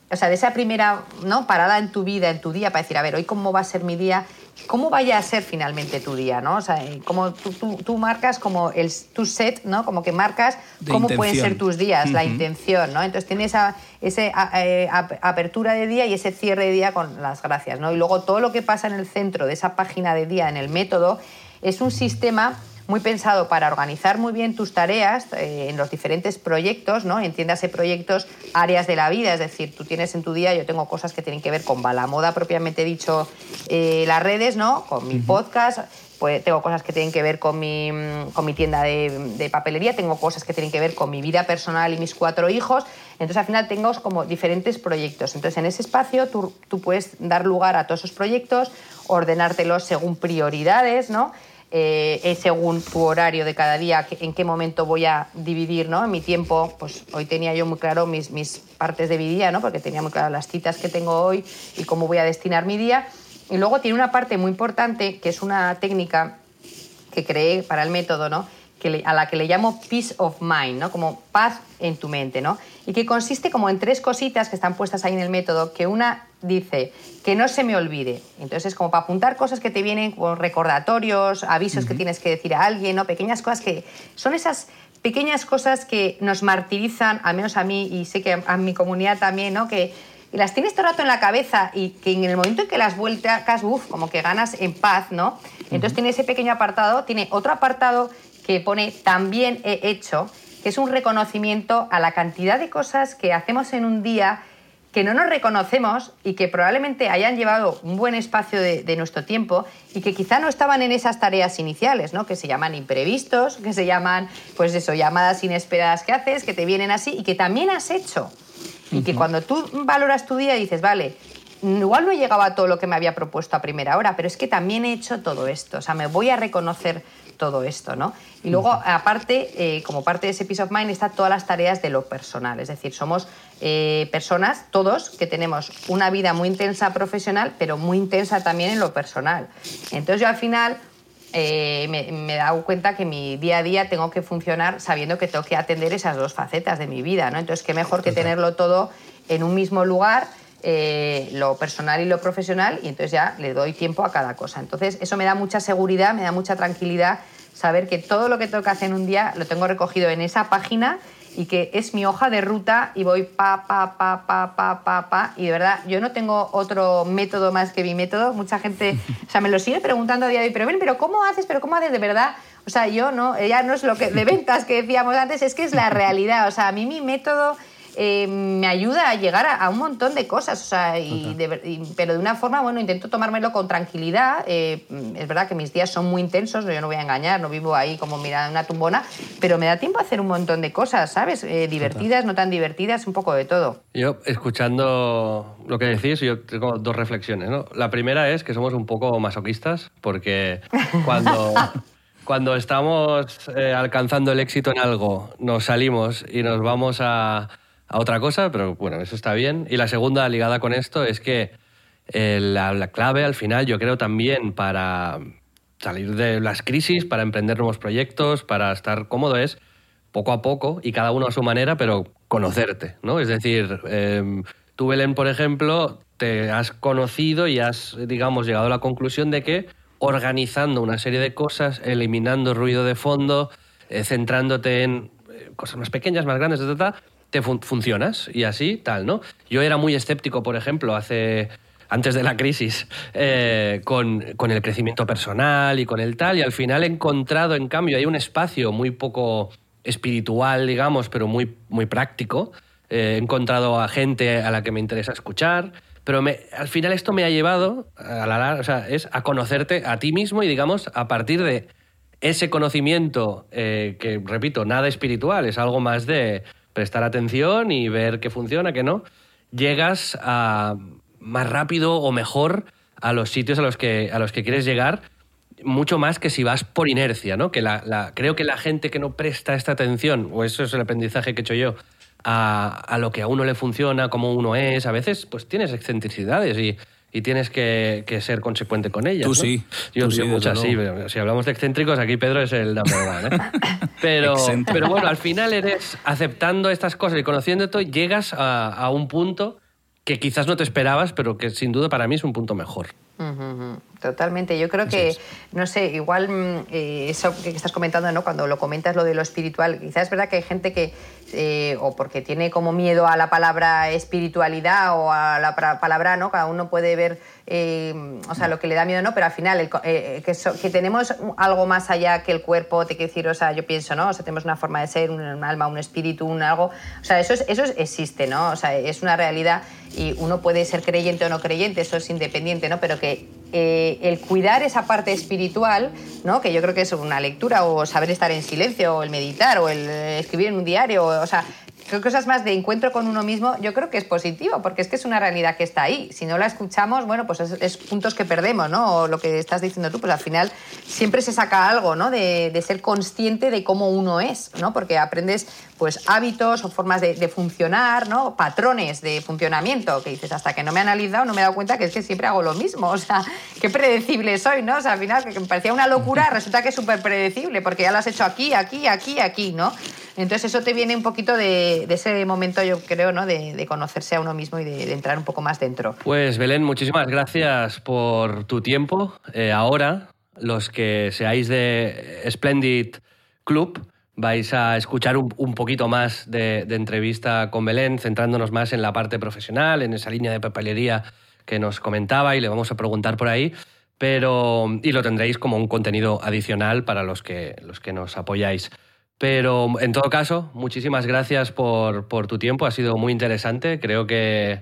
o sea, de esa primera ¿no? parada en tu vida, en tu día, para decir, a ver, hoy cómo va a ser mi día, cómo vaya a ser finalmente tu día, ¿no? O sea, eh, como tú, marcas como el, tu set, ¿no? Como que marcas cómo pueden ser tus días, la intención, ¿no? Entonces tienes esa, eh, apertura de día y ese cierre de día con las gracias, ¿no? Y luego todo lo que pasa en el centro de esa página de día, en el método, es un sistema muy pensado para organizar muy bien tus tareas eh, en los diferentes proyectos, ¿no? Entiéndase proyectos, áreas de la vida, es decir, tú tienes en tu día, yo tengo cosas que tienen que ver con la moda propiamente dicho, eh, las redes, ¿no? Con mi podcast, pues tengo cosas que tienen que ver con mi, con mi tienda de, papelería, tengo cosas que tienen que ver con mi vida personal y mis cuatro hijos. Entonces, al final tengo como diferentes proyectos. Entonces, en ese espacio tú, tú puedes dar lugar a todos esos proyectos, ordenártelos según prioridades, ¿no? eh, según tu horario de cada día, en qué momento voy a dividir ¿no? mi tiempo. Pues hoy tenía yo muy claro mis, mis partes de mi día, ¿no? porque tenía muy claro las citas que tengo hoy y cómo voy a destinar mi día. Y luego tiene una parte muy importante, que es una técnica que creé para el método, ¿no? que a la que le llamo peace of mind, ¿no? Como paz en tu mente, ¿no? Y que consiste como en tres cositas que están puestas ahí en el método, que una dice que no se me olvide. Entonces es como para apuntar cosas que te vienen como recordatorios, avisos que tienes que decir a alguien, ¿no? Pequeñas cosas que son esas pequeñas cosas que nos martirizan, al menos a mí y sé que a mi comunidad también, ¿no? Que las tienes todo el rato en la cabeza y que en el momento en que las vueltas, uff, como que ganas en paz, ¿no? Entonces tiene ese pequeño apartado, tiene otro apartado que pone también he hecho, que es un reconocimiento a la cantidad de cosas que hacemos en un día que no nos reconocemos y que probablemente hayan llevado un buen espacio de, nuestro tiempo y que quizá no estaban en esas tareas iniciales, ¿no? que se llaman imprevistos, que se llaman, pues eso, llamadas inesperadas que haces, que te vienen así y que también has hecho. Y que cuando tú valoras tu día dices, vale, igual no he llegado a todo lo que me había propuesto a primera hora, pero es que también he hecho todo esto, o sea, me voy a reconocer todo esto, ¿no? Y luego, aparte, eh, como parte de ese Peace of Mind, están todas las tareas de lo personal. Es decir, somos eh, personas, todos, que tenemos una vida muy intensa profesional, pero muy intensa también en lo personal. Entonces yo al final eh, me, he dado cuenta que mi día a día tengo que funcionar sabiendo que tengo que atender esas dos facetas de mi vida, ¿no? Entonces, qué mejor que tenerlo todo en un mismo lugar, lo personal y lo profesional, y entonces ya le doy tiempo a cada cosa. Entonces, eso me da mucha seguridad, me da mucha tranquilidad saber que todo lo que tengo que hacer en un día lo tengo recogido en esa página y que es mi hoja de ruta y voy pa, pa, pa, pa, pa, pa, pa. Y de verdad, yo no tengo otro método más que mi método. Mucha gente, o me lo sigue preguntando a día de hoy, pero ven, pero ¿cómo haces? ¿Pero cómo haces de verdad? O sea, yo no, ya no es lo que de ventas que decíamos antes, es que es la realidad. O sea, a mí mi método eh, me ayuda a llegar a, un montón de cosas, o sea, y pero de una forma, bueno, intento tomármelo con tranquilidad. Eh, es verdad que mis días son muy intensos, yo no voy a engañar, no vivo ahí como mirando una tumbona, pero me da tiempo a hacer un montón de cosas, ¿sabes? Eh, divertidas, no tan divertidas, un poco de todo. Yo, escuchando lo que decís, yo tengo dos reflexiones, ¿no? La primera es que somos un poco masoquistas, porque (laughs) cuando... cuando estamos alcanzando el éxito en algo, nos salimos y nos vamos a, a otra cosa, pero bueno, eso está bien. Y la segunda ligada con esto es que eh, la, clave al final yo creo también para salir de las crisis, para emprender nuevos proyectos, para estar cómodo es poco a poco y cada uno a su manera, pero conocerte, ¿no? Es decir, em, tú Belén, por ejemplo, te has conocido y has, digamos, llegado a la conclusión de que organizando una serie de cosas, eliminando ruido de fondo, eh, centrándote en eh, cosas más pequeñas, más grandes, etc., te funcionas y así, tal, ¿no? Yo era muy escéptico, por ejemplo, hace antes de la crisis, eh, con, el crecimiento personal y con el tal, y al final he encontrado, en cambio, hay un espacio muy poco espiritual, digamos, pero muy, muy práctico. Eh, he encontrado a gente a la que me interesa escuchar, pero me, al final esto me ha llevado a, la, es a conocerte a ti mismo y, digamos, a partir de ese conocimiento, eh, que, repito, nada espiritual, es algo más de prestar atención y ver qué funciona, qué no, llegas a más rápido o mejor a los sitios a los que, a los que quieres llegar, mucho más que si vas por inercia, ¿no? Que la, creo que la gente que no presta esta atención, o eso es el aprendizaje que he hecho yo, a, a, lo que a uno le funciona, como uno es, a veces pues tienes excentricidades y y tienes que, ser consecuente con ellas. Tú sí. Yo, sí, muchas sí. Si hablamos de excéntricos, aquí Pedro es el number one. ¿eh? (laughs) Pero, pero bueno, al final eres aceptando estas cosas y conociéndote, llegas a, a un punto que quizás no te esperabas, pero que sin duda para mí es un punto mejor. Totalmente. Yo creo que, no sé, igual mm, eh, eso que estás comentando, ¿no? Cuando lo comentas lo de lo espiritual, quizás es verdad que hay gente que, eh, o porque tiene como miedo a la palabra espiritualidad o a la palabra, ¿no? Cada uno puede ver, eh, o sea, lo que le da miedo, ¿no? Pero al final, que, que, tenemos algo más allá que el cuerpo, te quiero decir, o sea, yo pienso, ¿no? O sea, tenemos una forma de ser, un, alma, un espíritu, un algo. O sea, eso, eso existe, ¿no? O sea, es una realidad y uno puede ser creyente o no creyente, eso es independiente, ¿no? Pero que eh, el cuidar esa parte espiritual, ¿no? que yo creo que es una lectura o saber estar en silencio o el meditar o el escribir en un diario, o, sea, cosas más de encuentro con uno mismo, yo creo que es positivo, porque es que es una realidad que está ahí. Si no la escuchamos, bueno, pues es, puntos que perdemos, ¿no? O lo que estás diciendo tú, pues al final siempre se saca algo, ¿no? De, ser consciente de cómo uno es, ¿no? Porque aprendes, pues, hábitos o formas de, funcionar, ¿no? Patrones de funcionamiento, que dices, hasta que no me he analizado, no me he dado cuenta que es que siempre hago lo mismo. (laughs) O sea, qué predecible soy, ¿no? O sea, al final, que me parecía una locura, resulta que es súper predecible, porque ya lo has hecho aquí, aquí, aquí, aquí, ¿no? Entonces eso te viene un poquito de, ese momento, yo creo, ¿no? De, conocerse a uno mismo y de, entrar un poco más dentro. Pues Belén, muchísimas gracias por tu tiempo. Eh, ahora, los que seáis de Splendid Club, vais a escuchar un, poquito más de, entrevista con Belén, centrándonos más en la parte profesional, en esa línea de papelería que nos comentaba y le vamos a preguntar por ahí. Pero, y lo tendréis como un contenido adicional para los que, los que nos apoyáis. Pero en todo caso, muchísimas gracias por, tu tiempo, ha sido muy interesante. Creo que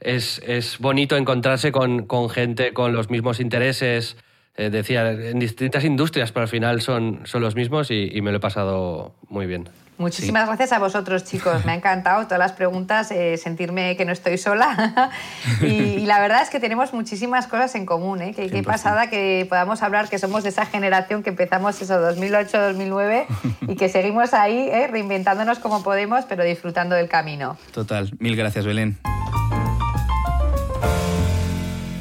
es, bonito encontrarse con, gente con los mismos intereses, eh, decía, en distintas industrias, pero al final son, son los mismos y me lo he pasado muy bien. Muchísimas gracias a vosotros, chicos. Me ha encantado todas las preguntas, eh, sentirme que no estoy sola. (laughs) y, la verdad es que tenemos muchísimas cosas en común. ¿eh? Qué, pasada que podamos hablar que somos de esa generación que empezamos eso 2008-2009 y que seguimos ahí ¿eh? reinventándonos como podemos, pero disfrutando del camino. Total. Mil gracias, Belén.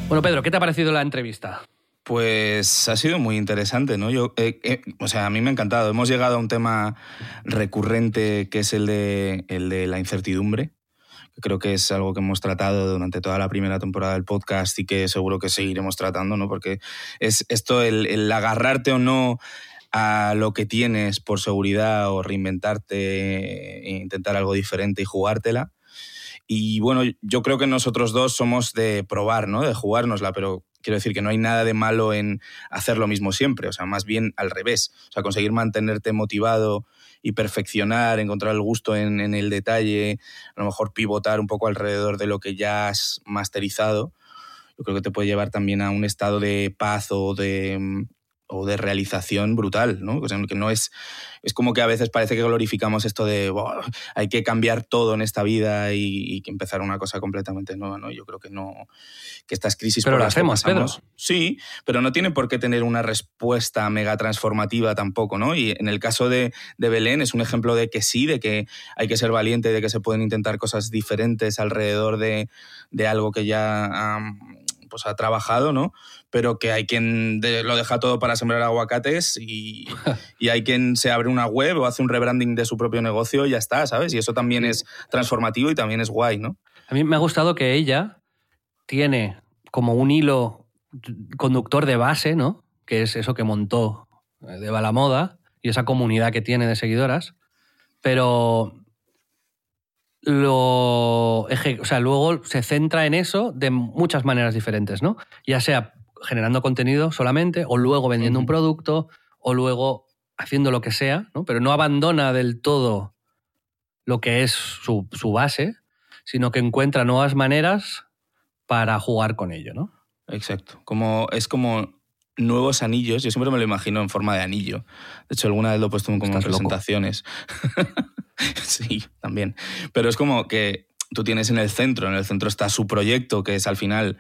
Bueno, Pedro, ¿qué te ha parecido la entrevista? Pues ha sido muy interesante, ¿no? Yo, eh, eh, o sea, a mí me ha encantado. Hemos llegado a un tema recurrente que es el de, el de la incertidumbre. creo que es algo que hemos tratado durante toda la primera temporada del podcast y que seguro que seguiremos tratando, ¿no? Porque es esto, el, el agarrarte o no a lo que tienes por seguridad o reinventarte, e intentar algo diferente y jugártela. Y bueno, yo creo que nosotros dos somos de probar, ¿no? De jugárnosla, pero Quiero decir que no hay nada de malo en hacer lo mismo siempre, o sea, más bien al revés. O sea, conseguir mantenerte motivado y perfeccionar, encontrar el gusto en, el detalle, a lo mejor pivotar un poco alrededor de lo que ya has masterizado, yo creo que te puede llevar también a un estado de paz o de, o de realización brutal, ¿no? O sea, que no es, es como que a veces parece que glorificamos esto de hay que cambiar todo en esta vida y, que empezar una cosa completamente nueva, ¿no? Yo creo que no, que estas crisis pero lo hacemos, Pedro. sí, pero no tiene por qué tener una respuesta mega transformativa tampoco, ¿no? Y en el caso de, de Belén es un ejemplo de que sí, de que hay que ser valiente, de que se pueden intentar cosas diferentes alrededor de, de algo que ya pues ha trabajado, ¿no? Pero que hay quien lo deja todo para sembrar aguacates (laughs) y, hay quien se abre una web o hace un rebranding de su propio negocio y ya está, ¿sabes? Y eso también es transformativo y también es guay, ¿no? A mí me ha gustado que ella tiene como un hilo conductor de base, ¿no? Que es eso que montó eh, de Balamoda y esa comunidad que tiene de seguidoras, pero lo o sea, luego se centra en eso de muchas maneras diferentes, ¿no? Ya sea generando contenido solamente, o luego vendiendo un producto, o luego haciendo lo que sea, ¿no? Pero no abandona del todo lo que es su, base, sino que encuentra nuevas maneras para jugar con ello, ¿no? Exacto. Como, es como nuevos anillos. Yo siempre me lo imagino en forma de anillo. De hecho, alguna vez lo he puesto como en presentaciones. (laughs) (laughs) sí, también. Pero es como que tú tienes en el centro, en el centro está su proyecto, que es al final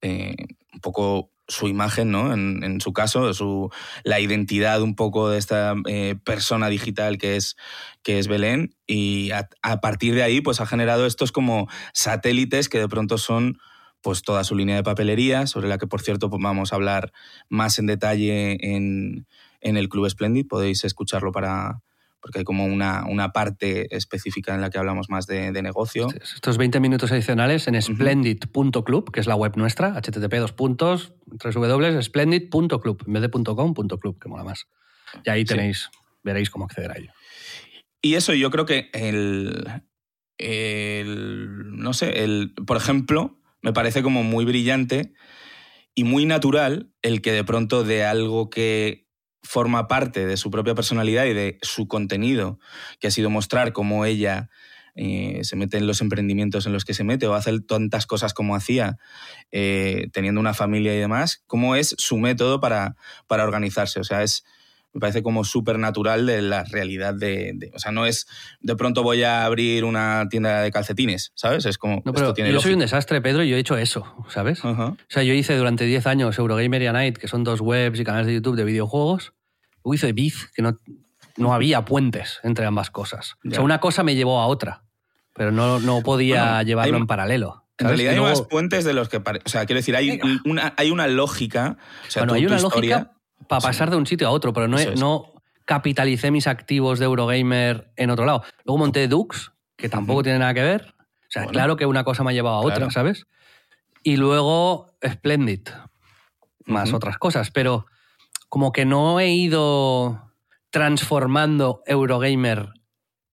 eh, un poco su imagen, ¿no? En, su caso, su, la identidad un poco de esta eh, persona digital que es, que es Belén. Y a, partir de ahí, pues ha generado estos como satélites que de pronto son pues toda su línea de papelería, sobre la que por cierto pues, vamos a hablar más en detalle en, en el Club Splendid. Podéis escucharlo para, porque hay como una, una parte específica en la que hablamos más de, negocio. Estos 20 minutos adicionales en splendid.club, que es la web nuestra, http dos puntos, www.splendid.club, en vez de .com, .club, que mola más. Y ahí tenéis, veréis cómo acceder a ello. Y eso yo creo que el, no sé, el, por ejemplo, me parece como muy brillante y muy natural el que de pronto de algo que forma parte de su propia personalidad y de su contenido, que ha sido mostrar cómo ella eh, se mete en los emprendimientos en los que se mete o hace tantas cosas como hacía, eh, teniendo una familia y demás, cómo es su método para, para organizarse. O sea, es, me parece como súper natural de la realidad de, O sea, no es de pronto voy a abrir una tienda de calcetines, ¿sabes? Es como. No, pero yo soy un desastre, Pedro, y yo he hecho eso, ¿sabes? O sea, yo hice durante 10 años Eurogamer y Night, que son dos webs y canales de YouTube de videojuegos. Luego hice Biz, que no, no había puentes entre ambas cosas. O sea, una cosa me llevó a otra, pero no, no podía llevarlo en paralelo. En realidad hay más puentes de los que... O sea, quiero decir, hay, una, hay una lógica... O sea, bueno, hay una lógica para pasar de un sitio a otro, pero no, no capitalicé mis activos de Eurogamer en otro lado. Luego monté Dux, que tampoco tiene nada que ver. O sea, claro que una cosa me ha llevado a otra, ¿sabes? Y luego Splendid, más otras cosas, pero como que no he ido transformando Eurogamer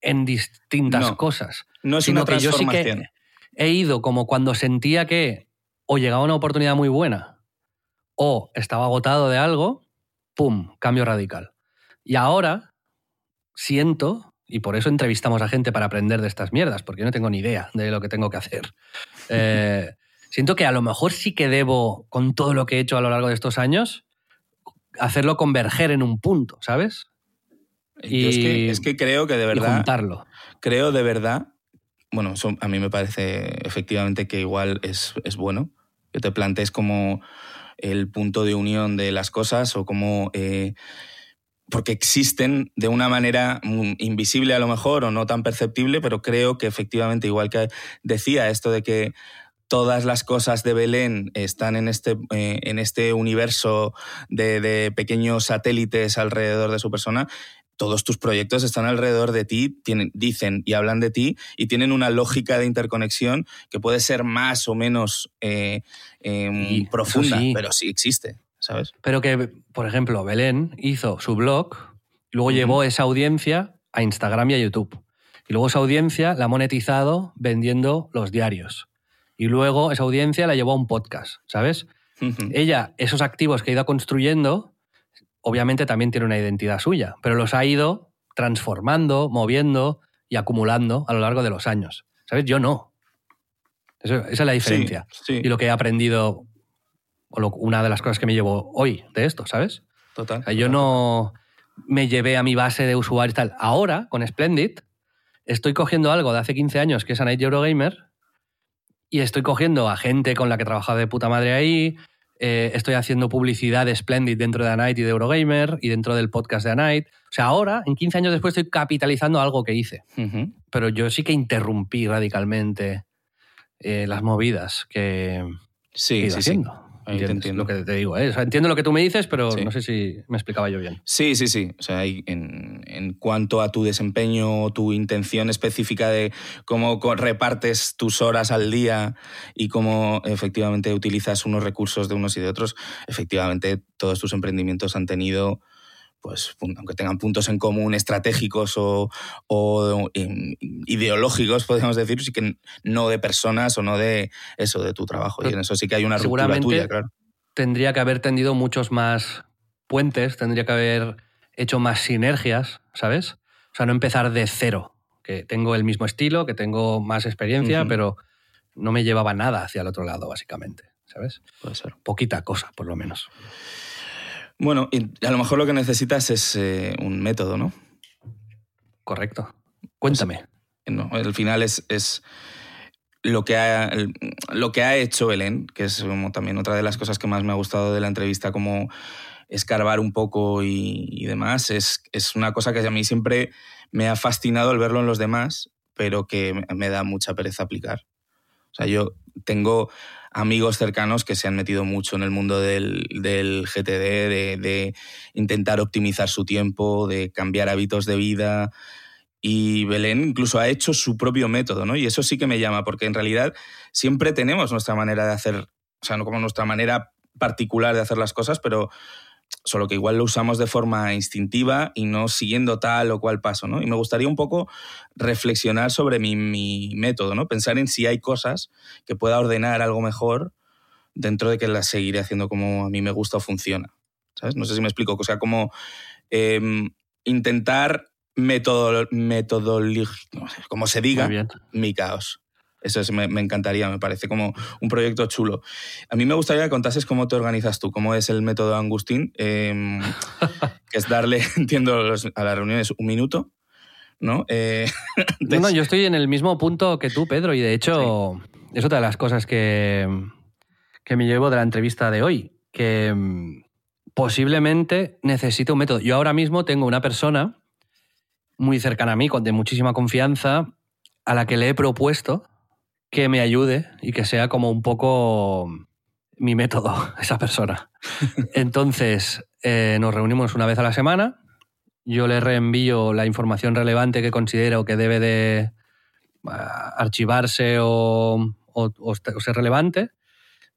en distintas cosas. No es sino una que yo sí que he ido como cuando sentía que o llegaba una oportunidad muy buena o estaba agotado de algo, ¡pum! Cambio radical. Y ahora siento, y por eso entrevistamos a gente para aprender de estas mierdas, porque yo no tengo ni idea de lo que tengo que hacer. (laughs) Eh, siento que a lo mejor sí que debo, con todo lo que he hecho a lo largo de estos años, hacerlo converger en un punto, ¿sabes? Y, es, que, creo que de verdad. juntarlo. Creo de verdad. Bueno, a mí me parece efectivamente que igual es, es bueno que te plantees como el punto de unión de las cosas o como... Eh, porque existen de una manera invisible a lo mejor o no tan perceptible, pero creo que efectivamente, igual que decía esto de que todas las cosas de Belén están en este, eh, en este universo de, pequeños satélites alrededor de su persona, todos tus proyectos están alrededor de ti, tienen, dicen y hablan de ti y tienen una lógica de interconexión que puede ser más o menos eh, em, profunda, pero sí existe, ¿sabes? Pero que, por ejemplo, Belén hizo su blog, luego llevó esa audiencia a Instagram y a YouTube. Y luego esa audiencia la ha monetizado vendiendo los diarios. Y luego esa audiencia la llevó a un podcast, ¿sabes? Ella, esos activos que ha ido construyendo, obviamente también tiene una identidad suya, pero los ha ido transformando, moviendo y acumulando a lo largo de los años. ¿Sabes? Yo no. esa es la diferencia. Y lo que he aprendido, o una de las cosas que me llevo hoy de esto, ¿sabes? Total. yo no me llevé a mi base de usuarios y tal. Ahora, con Splendid, estoy cogiendo algo de hace 15 años que es Night Eurogamer y estoy cogiendo a gente con la que he trabajado de puta madre ahí, eh, estoy haciendo publicidad de Splendid dentro de Anite y de Eurogamer y dentro del podcast de Anite. O sea, ahora, en 15 años después, estoy capitalizando algo que hice. Pero yo sí que interrumpí radicalmente eh, las movidas que, sí, sí, haciendo. Lo que te digo, ¿eh? entiendo lo que tú me dices, pero no sé si me explicaba yo bien. Sí, sí, sí. O sea, en, en, cuanto a tu desempeño, tu intención específica de cómo repartes tus horas al día y cómo efectivamente utilizas unos recursos de unos y de otros, efectivamente todos tus emprendimientos han tenido pues aunque tengan puntos en común estratégicos o, em, ideológicos, podríamos decir, sí que no de personas o no de eso, de tu trabajo. Y en eso sí que hay una ruptura tuya, claro. Tendría que haber tendido muchos más puentes, tendría que haber hecho más sinergias, ¿sabes? O sea, no empezar de cero, que tengo el mismo estilo, que tengo más experiencia, pero no me llevaba nada hacia el otro lado, básicamente, ¿sabes? Puede ser. Poquita cosa, por lo menos. Bueno, y a lo mejor lo que necesitas es eh, un método, ¿no? Correcto. Cuéntame. no, al final es, es lo, que ha, lo que ha hecho Belén, que es como también otra de las cosas que más me ha gustado de la entrevista, como escarbar un poco y, demás, es, es, una cosa que a mí siempre me ha fascinado el verlo en los demás, pero que me da mucha pereza aplicar. O sea, yo tengo amigos cercanos que se han metido mucho en el mundo del, GTD, de, intentar optimizar su tiempo, de cambiar hábitos de vida. Y Belén incluso ha hecho su propio método, ¿no? Y eso sí que me llama, porque en realidad siempre tenemos nuestra manera de hacer, o sea, no como nuestra manera particular de hacer las cosas, pero solo que igual lo usamos de forma instintiva y no siguiendo tal o cual paso, ¿no? Y me gustaría un poco reflexionar sobre mi, método, ¿no? Pensar en si hay cosas que pueda ordenar algo mejor dentro de que las seguiré haciendo como a mí me gusta o funciona, ¿sabes? No sé si me explico, o sea, como em, intentar método, como se diga, mi caos. Eso es, me, me, encantaría, me parece como un proyecto chulo. A mí me gustaría que contases cómo te organizas tú, cómo es el método Angustín, eh, (laughs) que es darle, entiendo, los, a las reuniones un minuto, ¿no? Eh, (laughs) no, no, yo estoy en el mismo punto que tú, Pedro, y de hecho sí. es otra de las cosas que, que me llevo de la entrevista de hoy, que mm, posiblemente necesite un método. Yo ahora mismo tengo una persona muy cercana a mí, de muchísima confianza, a la que le he propuesto que me ayude y que sea como un poco mi método, (laughs) esa persona. (laughs) Entonces, eh, nos reunimos una vez a la semana, yo le reenvío la información relevante que considero que debe de uh, archivarse o, o, o, ser relevante.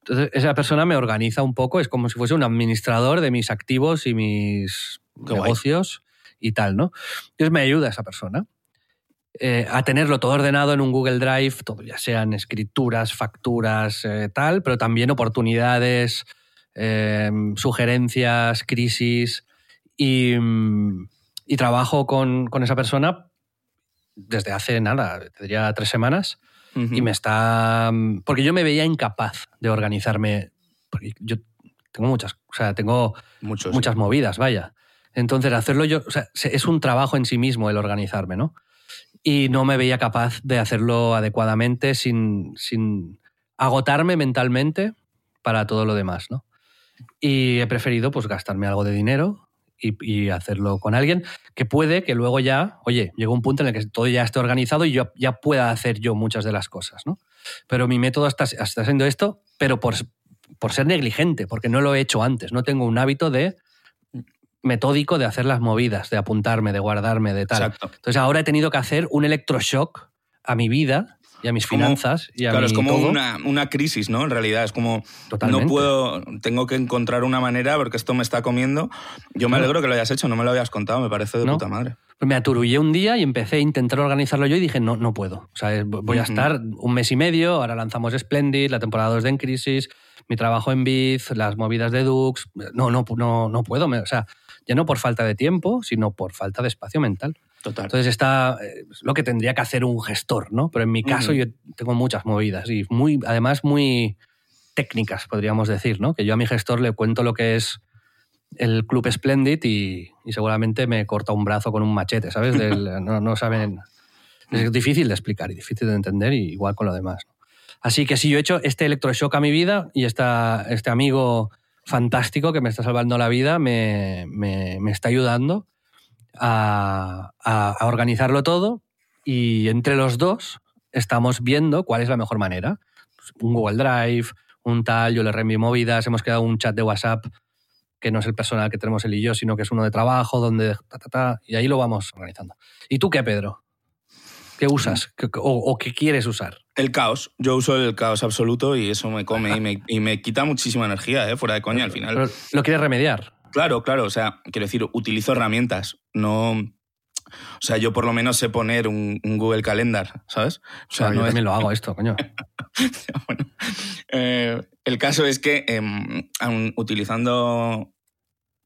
Entonces, esa persona me organiza un poco, es como si fuese un administrador de mis activos y mis Qué negocios guay. y tal, ¿no? Entonces me ayuda esa persona. Eh, a tenerlo todo ordenado en un Google Drive, todo, ya sean escrituras, facturas, eh, tal, pero también oportunidades, eh, sugerencias, crisis. Y, y trabajo con, con, esa persona desde hace nada, tendría tres semanas, uh -huh. y me está. Porque yo me veía incapaz de organizarme. Porque yo tengo muchas, o sea, tengo Muchos, muchas sí. movidas, vaya. Entonces, hacerlo yo, o sea, es un trabajo en sí mismo el organizarme, ¿no? Y no me veía capaz de hacerlo adecuadamente sin, sin agotarme mentalmente para todo lo demás, ¿no? Y he preferido pues gastarme algo de dinero y, y, hacerlo con alguien que puede que luego ya, oye, llegó un punto en el que todo ya esté organizado y yo ya pueda hacer yo muchas de las cosas, ¿no? Pero mi método está, está siendo esto, pero por, por ser negligente, porque no lo he hecho antes, no tengo un hábito de metódico de hacer las movidas, de apuntarme, de guardarme, de tal. Exacto. Entonces ahora he tenido que hacer un electroshock a mi vida y a mis como, finanzas y a claro, mi es como. Una, una, crisis, ¿no? En realidad es como Totalmente. no puedo, tengo que encontrar una manera porque esto me está comiendo. Yo me alegro que lo hayas hecho, no me lo habías contado, me parece de ¿No? puta madre. Pues me aturullé un día y empecé a intentar organizarlo yo y dije, no, no puedo. O sea, voy a estar un mes y medio, ahora lanzamos Splendid, la temporada 2 de En Crisis, mi trabajo en Biz, las movidas de Dux. No, no, no, no puedo. O sea, ya no por falta de tiempo, sino por falta de espacio mental. Total. Entonces está eh, lo que tendría que hacer un gestor, ¿no? Pero en mi caso uh -huh. yo tengo muchas movidas y muy, además muy técnicas, podríamos decir, ¿no? Que yo a mi gestor le cuento lo que es el Club Splendid y, y seguramente me corta un brazo con un machete, ¿sabes? Del, (laughs) no, no, saben... Es difícil de explicar y difícil de entender y igual con lo demás. ¿no? Así que sí, yo he hecho este electroshock a mi vida y esta, este amigo fantástico que me está salvando la vida me, me, está ayudando a, a, organizarlo todo y entre los dos estamos viendo cuál es la mejor manera. Pues un Google Drive, un tal, yo le reenvío movidas, hemos quedado un chat de WhatsApp que no es el personal que tenemos él y yo, sino que es uno de trabajo, donde ta, ta, ta, y ahí lo vamos organizando. ¿Y tú qué, Pedro? ¿Qué usas? ¿O, o qué quieres usar? El caos. Yo uso el caos absoluto y eso me come y me, y me quita muchísima energía, ¿eh? fuera de coña al final. Pero ¿Lo quieres remediar? Claro, claro. O sea, quiero decir, utilizo herramientas. No. O sea, yo por lo menos sé poner un, un Google Calendar, ¿sabes? O sea, no yo es... también lo hago (laughs) esto, coño. (laughs) bueno, eh, el caso es que eh, utilizando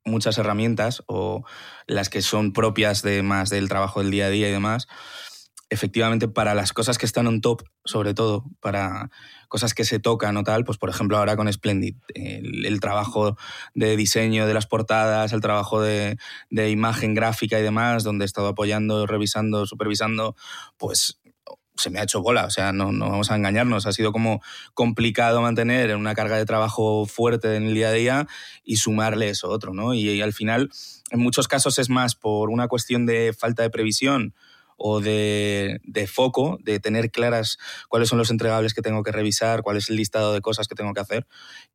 muchas herramientas o las que son propias de más del trabajo del día a día y demás, efectivamente para las cosas que están on top, sobre todo, para cosas que se tocan o tal, pues por ejemplo ahora con Splendid, el, trabajo de diseño de las portadas, el trabajo de, de, imagen gráfica y demás, donde he estado apoyando, revisando, supervisando, pues se me ha hecho bola, o sea, no, no vamos a engañarnos, ha sido como complicado mantener una carga de trabajo fuerte en el día a día y sumarle eso otro, ¿no? Y, y al final, en muchos casos es más por una cuestión de falta de previsión, o de, de, foco, de tener claras cuáles son los entregables que tengo que revisar, cuál es el listado de cosas que tengo que hacer,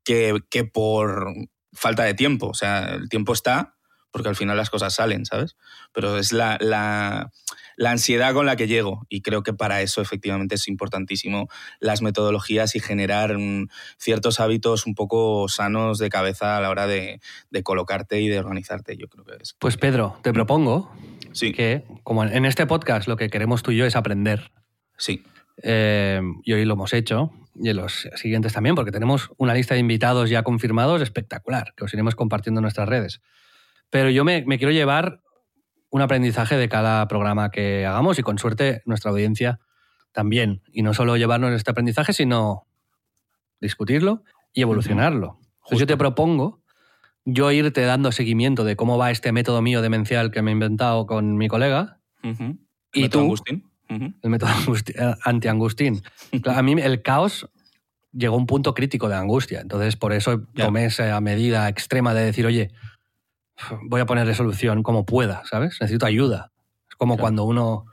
que, que por falta de tiempo. O sea, el tiempo está porque al final las cosas salen, ¿sabes? Pero es la, la, la, ansiedad con la que llego y creo que para eso efectivamente es importantísimo las metodologías y generar un, ciertos hábitos un poco sanos de cabeza a la hora de, de, colocarte y de organizarte. Yo creo que es. Pues Pedro, te propongo sí. que como en este podcast lo que queremos tú y yo es aprender. Sí. Eh, y hoy lo hemos hecho, y en los siguientes también, porque tenemos una lista de invitados ya confirmados espectacular, que os iremos compartiendo en nuestras redes. Pero yo me, me, quiero llevar un aprendizaje de cada programa que hagamos y con suerte nuestra audiencia también. Y no solo llevarnos este aprendizaje, sino discutirlo y evolucionarlo. Entonces yo te propongo yo irte dando seguimiento de cómo va este método mío demencial que me he inventado con mi colega. Ujú. Y Método tú, Agustín. El método eh, anti-angustín. (laughs) Claro, A mí el caos llegó a un punto crítico de angustia. Entonces, por eso Ya. tomé esa medida extrema de decir, oye, voy a ponerle solución como pueda, ¿sabes? Necesito ayuda. Es como Claro. cuando uno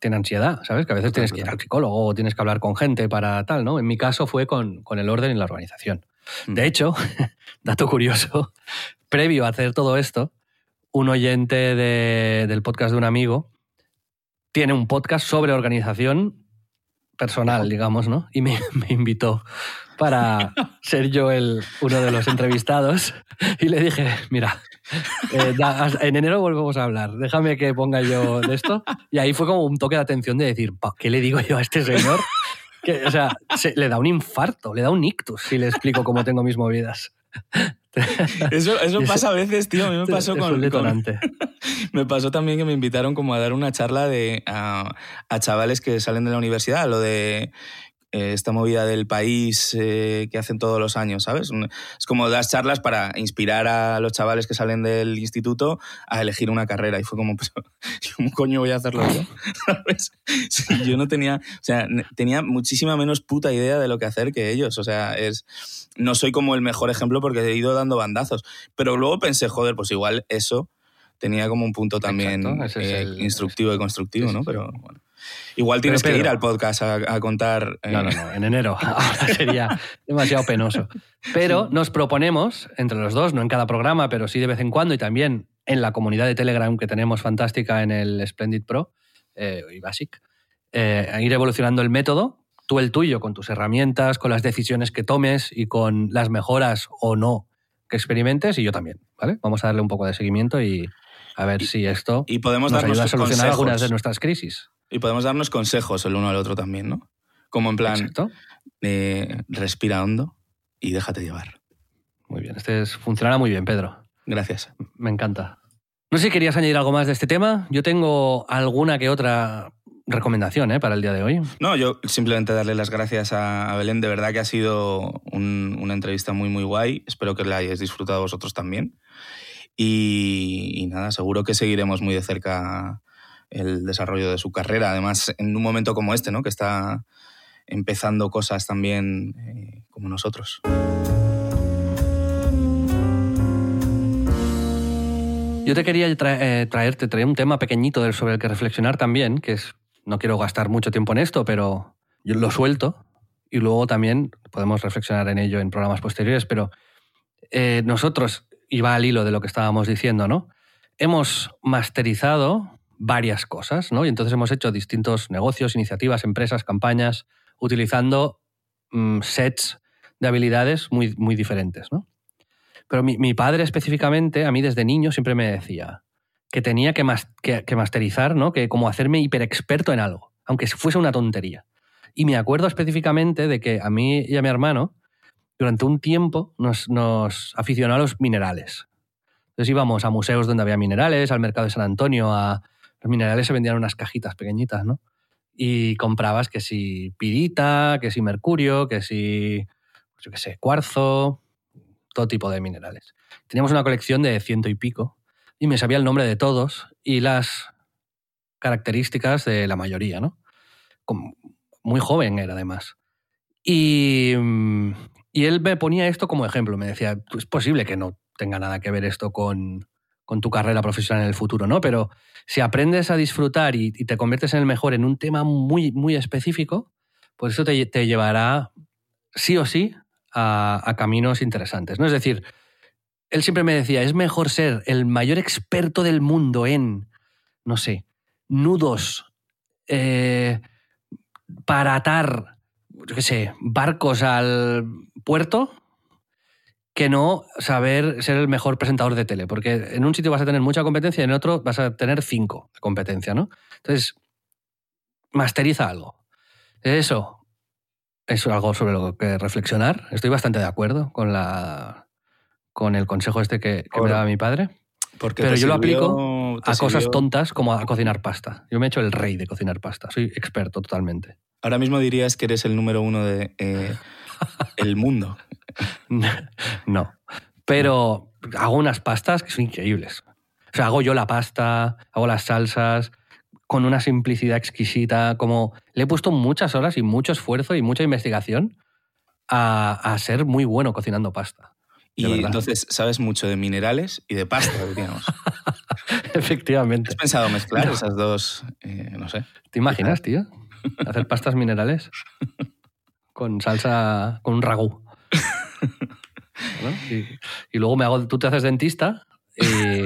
tiene ansiedad, ¿sabes? Que a veces Claro, tienes que ir al psicólogo o tienes que hablar con gente para tal, ¿no? En mi caso fue con, con el orden y la organización. De hecho, (laughs) dato curioso, (laughs) previo a hacer todo esto, un oyente de- del podcast de un amigo tiene un podcast sobre organización personal, digamos, ¿no? Y me, (laughs) me invitó para ser yo el, uno de los entrevistados y le dije, mira, eh, da- en enero volvemos a hablar, déjame que ponga yo de esto. Y ahí fue como un toque de atención de decir, "Pa, ¿qué le digo yo a este señor? Que, o sea, se- le da un infarto, le da un ictus si le explico cómo tengo mis movidas. (laughs) Eso, eso pasa a veces, tío. A mí me pasó es con, con-. (laughs) Me pasó también que me invitaron como a dar una charla de, a, a chavales que salen de la universidad, lo de eh, esta movida del país eh, que hacen todos los años, ¿sabes? Es como das charlas para inspirar a los chavales que salen del instituto a elegir una carrera. Y fue como, (laughs) pues, ¿cómo coño voy a hacerlo yo? (laughs) ¿Sabes? Sí, yo no tenía, o sea, tenía muchísima menos puta idea de lo que hacer que ellos. O sea, es, no soy como el mejor ejemplo porque he ido dando bandazos. Pero luego pensé, joder, pues igual eso tenía como un punto también Exacto, es eh, el- instructivo y constructivo, ¿no? Pero bueno. Igual tienes que ir al podcast a, a contar. eh, No, no, no, en enero. (laughs) Ahora sería demasiado penoso. Pero nos proponemos, entre los dos, no en cada programa, pero sí de vez en cuando y también en la comunidad de Telegram que tenemos fantástica en el Splendid Pro eh, y Basic, eh, a ir evolucionando el método, tú el tuyo, con tus herramientas, con las decisiones que tomes y con las mejoras o no que experimentes, y yo también, ¿vale? Vamos a darle un poco de seguimiento y a ver si esto Y podemos nos darnos ayuda a solucionar consejos. algunas de nuestras crisis. Y podemos darnos consejos el uno al otro también, ¿no? Como en plan, eh, respira hondo y déjate llevar. Muy bien, este es- funcionará muy bien, Pedro. Gracias. Me encanta. No sé si querías añadir algo más de este tema. Yo tengo alguna que otra recomendación ¿eh? para el día de hoy. No, yo simplemente darle las gracias a, a Belén. De verdad que ha sido un- una entrevista muy, muy guay. Espero que la hayáis disfrutado vosotros también. Y, nada, seguro que seguiremos muy de cerca el desarrollo de su carrera. Además, en un momento como este, ¿no? Que está empezando cosas también eh, como nosotros. Yo te quería tra- eh, traerte, traer un tema pequeñito sobre el que reflexionar también, que es, no quiero gastar mucho tiempo en esto, pero yo lo suelto y luego también podemos reflexionar en ello en programas posteriores, pero eh, nosotros, y va al hilo de lo que estábamos diciendo, ¿no? Hemos masterizado varias cosas, ¿no? Y entonces hemos hecho distintos negocios, iniciativas, empresas, campañas, utilizando mm, sets de habilidades muy, muy diferentes, ¿no? Pero mi, mi padre específicamente, a mí desde niño siempre me decía que tenía que, mas- que- que masterizar, ¿no? Que como hacerme hiperexperto en algo, aunque fuese una tontería. Y me acuerdo específicamente de que a mí y a mi hermano, durante un tiempo, nos, nos aficionó a los minerales. Entonces íbamos a museos donde había minerales, al mercado de San Antonio, a... Los minerales se vendían en unas cajitas pequeñitas, ¿no? Y comprabas que si pirita, que si mercurio, que si, pues yo qué sé, cuarzo, todo tipo de minerales. Teníamos una colección de ciento y pico y me sabía el nombre de todos y las características de la mayoría, ¿no? Muy joven era además. Y, mm, y él me ponía esto como ejemplo, me decía, es posible que no tenga nada que ver esto con, con tu carrera profesional en el futuro, ¿no? Pero si aprendes a disfrutar y, te conviertes en el mejor en un tema muy, muy específico, pues eso te, llevará sí o sí a, a caminos interesantes, ¿no? Es decir, él siempre me decía, es mejor ser el mayor experto del mundo en, no sé, nudos, eh, para atar, yo qué sé, barcos al puerto, que no saber ser el mejor presentador de tele, porque en un sitio vas a tener mucha competencia y en otro vas a tener cinco de competencia, ¿no? Entonces, masteriza algo. Eso es algo sobre lo que reflexionar. Estoy bastante de acuerdo con la con el consejo este que, que me daba mi padre. Porque Pero yo lo aplico a cosas sirvió- tontas como a cocinar pasta. Yo me he hecho el rey de cocinar pasta. Soy experto totalmente. Ahora mismo dirías que eres el número uno de eh, (laughs) el mundo. (laughs) no. Pero hago unas pastas que son increíbles. O sea, hago yo la pasta, hago las salsas, con una simplicidad exquisita, como le he puesto muchas horas y mucho esfuerzo y mucha investigación a, a ser muy bueno cocinando pasta. Y entonces sabes mucho de minerales y de pasta, (laughs) digamos. Efectivamente. ¿Has pensado mezclar esas dos? Eh, no sé. ¿Te imaginas, tío? Hacer pastas minerales con salsa, con un ragú. (laughs) Y, luego me hago, tú te haces dentista (laughs) y,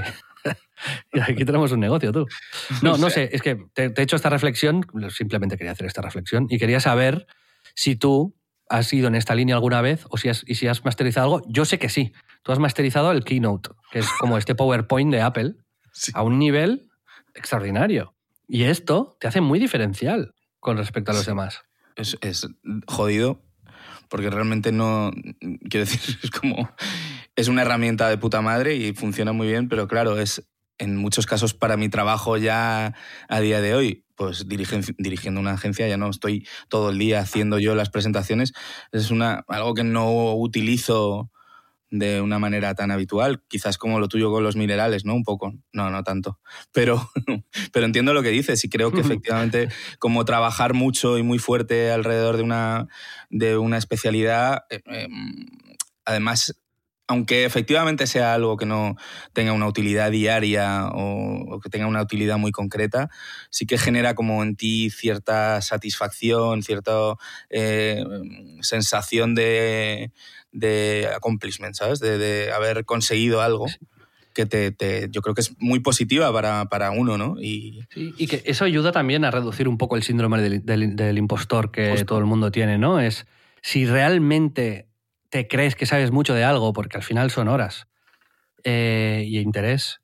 aquí tenemos un negocio, tú. No, no sé, es que te, he hecho esta reflexión, simplemente quería hacer esta reflexión y quería saber si tú has ido en esta línea alguna vez o si has, y si has masterizado algo. Yo sé que sí. Tú has masterizado el Keynote, que es como este PowerPoint de Apple, (laughs) a un nivel extraordinario. Y esto te hace muy diferencial con respecto a los demás. Es, es jodido porque realmente no, quiero decir, (laughs) es como, es una herramienta de puta madre y funciona muy bien, pero claro, es en muchos casos para mi trabajo ya a día de hoy, pues dirigiendo una agencia, ya no estoy todo el día haciendo yo las presentaciones, es una, algo que no utilizo de una manera tan habitual, quizás como lo tuyo con los minerales, ¿no? Un poco, no, no tanto, pero, (laughs) pero entiendo lo que dices y creo que efectivamente como trabajar mucho y muy fuerte alrededor de una, de una especialidad, eh, em, además aunque efectivamente sea algo que no tenga una utilidad diaria o, que tenga una utilidad muy concreta, sí que genera como en ti cierta satisfacción, cierta eh, sensación de, de accomplishment, ¿sabes? De, haber conseguido algo que te, yo creo que es muy positiva para, uno, ¿no? Y... y que eso ayuda también a reducir un poco el síndrome del, impostor que todo el mundo tiene, ¿no? Es si realmente te crees que sabes mucho de algo, porque al final son horas eh, y interés,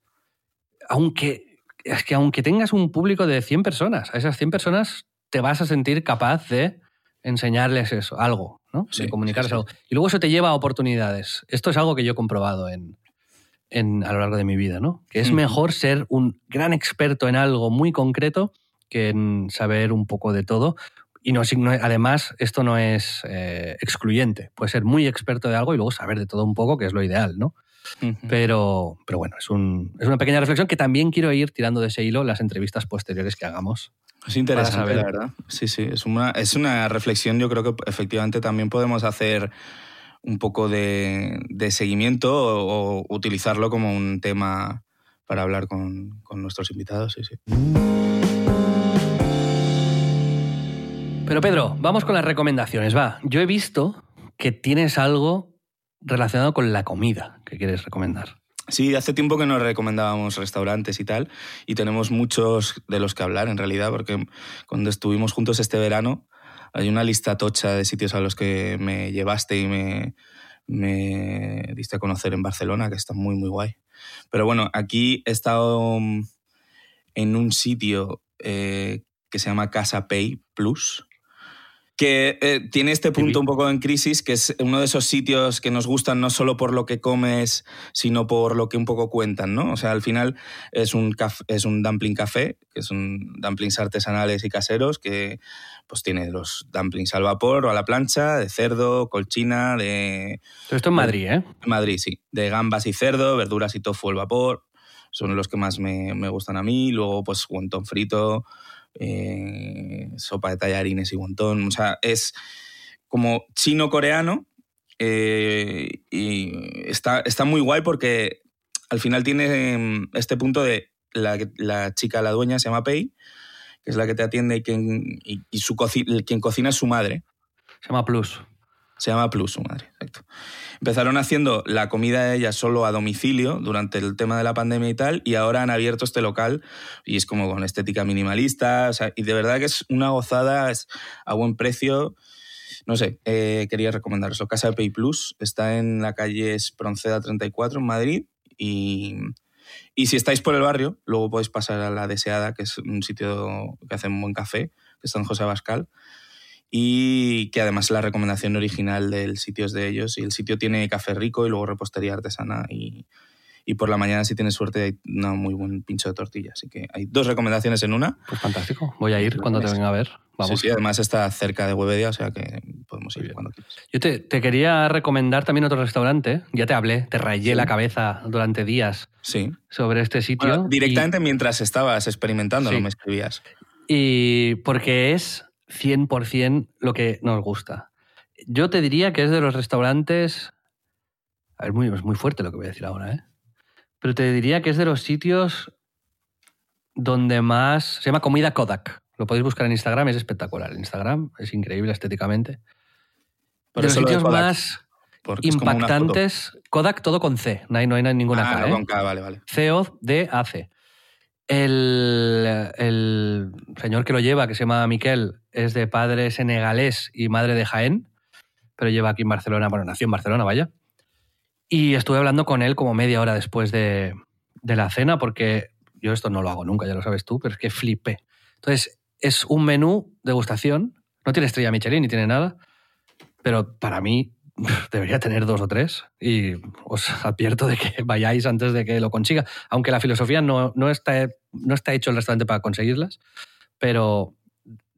aunque, es que aunque tengas un público de 100 personas, a esas 100 personas te vas a sentir capaz de enseñarles eso, algo, ¿no? de comunicarles algo. Y luego eso te lleva a oportunidades. Esto es algo que yo he comprobado en, a lo largo de mi vida, ¿no? Que es mejor ser un gran experto en algo muy concreto que en saber un poco de todo, y no, además, esto no es eh, excluyente. Puede ser muy experto de algo y luego saber de todo un poco, que es lo ideal, ¿no? pero, pero bueno, es, un, es, una pequeña reflexión que también quiero ir tirando de ese hilo las entrevistas posteriores que hagamos. Es interesante, la verdad. Sí, sí, es una, es una reflexión, yo creo que efectivamente también podemos hacer un poco de, de seguimiento o, utilizarlo como un tema para hablar con, con nuestros invitados, sí, sí. Pero Pedro, vamos con las recomendaciones. Va, yo he visto que tienes algo relacionado con la comida que quieres recomendar. Sí, hace tiempo que nos recomendábamos restaurantes y tal, y tenemos muchos de los que hablar en realidad, porque cuando estuvimos juntos este verano, hay una lista tocha de sitios a los que me llevaste y me, diste a conocer en Barcelona, que está muy, muy guay. Pero bueno, aquí he estado en un sitio eh, que se llama Casa Pay Plus, que eh, tiene este punto un poco en crisis, que es uno de esos sitios que nos gustan no solo por lo que comes, sino por lo que un poco cuentan, ¿no? O sea, al final es un, es un dumpling café, que son dumplings artesanales y caseros, que pues tiene los dumplings al vapor o a la plancha, de cerdo, colchina, de... Todo esto en Madrid, ¿eh? En Madrid, sí. De gambas y cerdo, verduras y tofu al vapor, son los que más me, me gustan a mí. Luego, pues, wonton frito, eh, sopa de tallarines y montón. O sea, es como chino-coreano eh, y está, está muy guay porque al final tiene em, este punto de la, la chica, la dueña, se llama Pei, que es la que te atiende y quien, y, su quien cocina es su madre. Se llama Plus. Se llama Plus, su madre, exacto. Empezaron haciendo la comida de ella solo a domicilio durante el tema de la pandemia y tal, y ahora han abierto este local y es como con estética minimalista, y de verdad que es una gozada, es a buen precio. No sé, eh, quería recomendaros. Casa de Pay Plus está en la calle Espronceda 34 en Madrid y, y si estáis por el barrio, luego podéis pasar a La Deseada, que es un sitio que hace un buen café, que está en José Abascal y que además la recomendación original del sitio es de ellos. Y el sitio tiene café rico y luego repostería artesana y, y por la mañana si tienes suerte hay un muy buen pincho de tortilla. Así que hay dos recomendaciones en una. Pues fantástico. Voy a ir cuando te venga a ver. vamos. Sí, sí, además está cerca de Webedia, o sea que podemos ir cuando quieras. Yo te, te quería recomendar también otro restaurante. Ya te hablé, te rayé Sí. la cabeza durante días Sí. sobre este sitio. Bueno, y- directamente mientras estabas experimentando, no me escribías. Y porque es 100% lo que nos gusta. Yo te diría que es de los restaurantes... A ver, muy, es muy fuerte lo que voy a decir ahora, ¿eh? Pero te diría que es de los sitios donde más... Se llama Comida Kodak. Lo podéis buscar en Instagram, es espectacular. El Instagram es increíble estéticamente. Por de los de sitios más impactantes... Kodak todo con C, no hay, no hay ninguna Ah, K, no, ¿eh? con K, vale, vale. C-O-D-A-C. El, el señor que lo lleva, que se llama Miquel, es de padre senegalés y madre de Jaén, pero lleva aquí en Barcelona, bueno, nació en Barcelona, vaya. Y estuve hablando con él como media hora después de, de la cena, porque yo esto no lo hago nunca, ya lo sabes tú, pero es que flipé. Entonces, es un menú degustación, no tiene estrella Michelin ni tiene nada, pero para mí debería tener dos o tres y os advierto de que (laughs) vayáis antes de que lo consiga, aunque la filosofía no, no, está, no está hecho el restaurante para conseguirlas, pero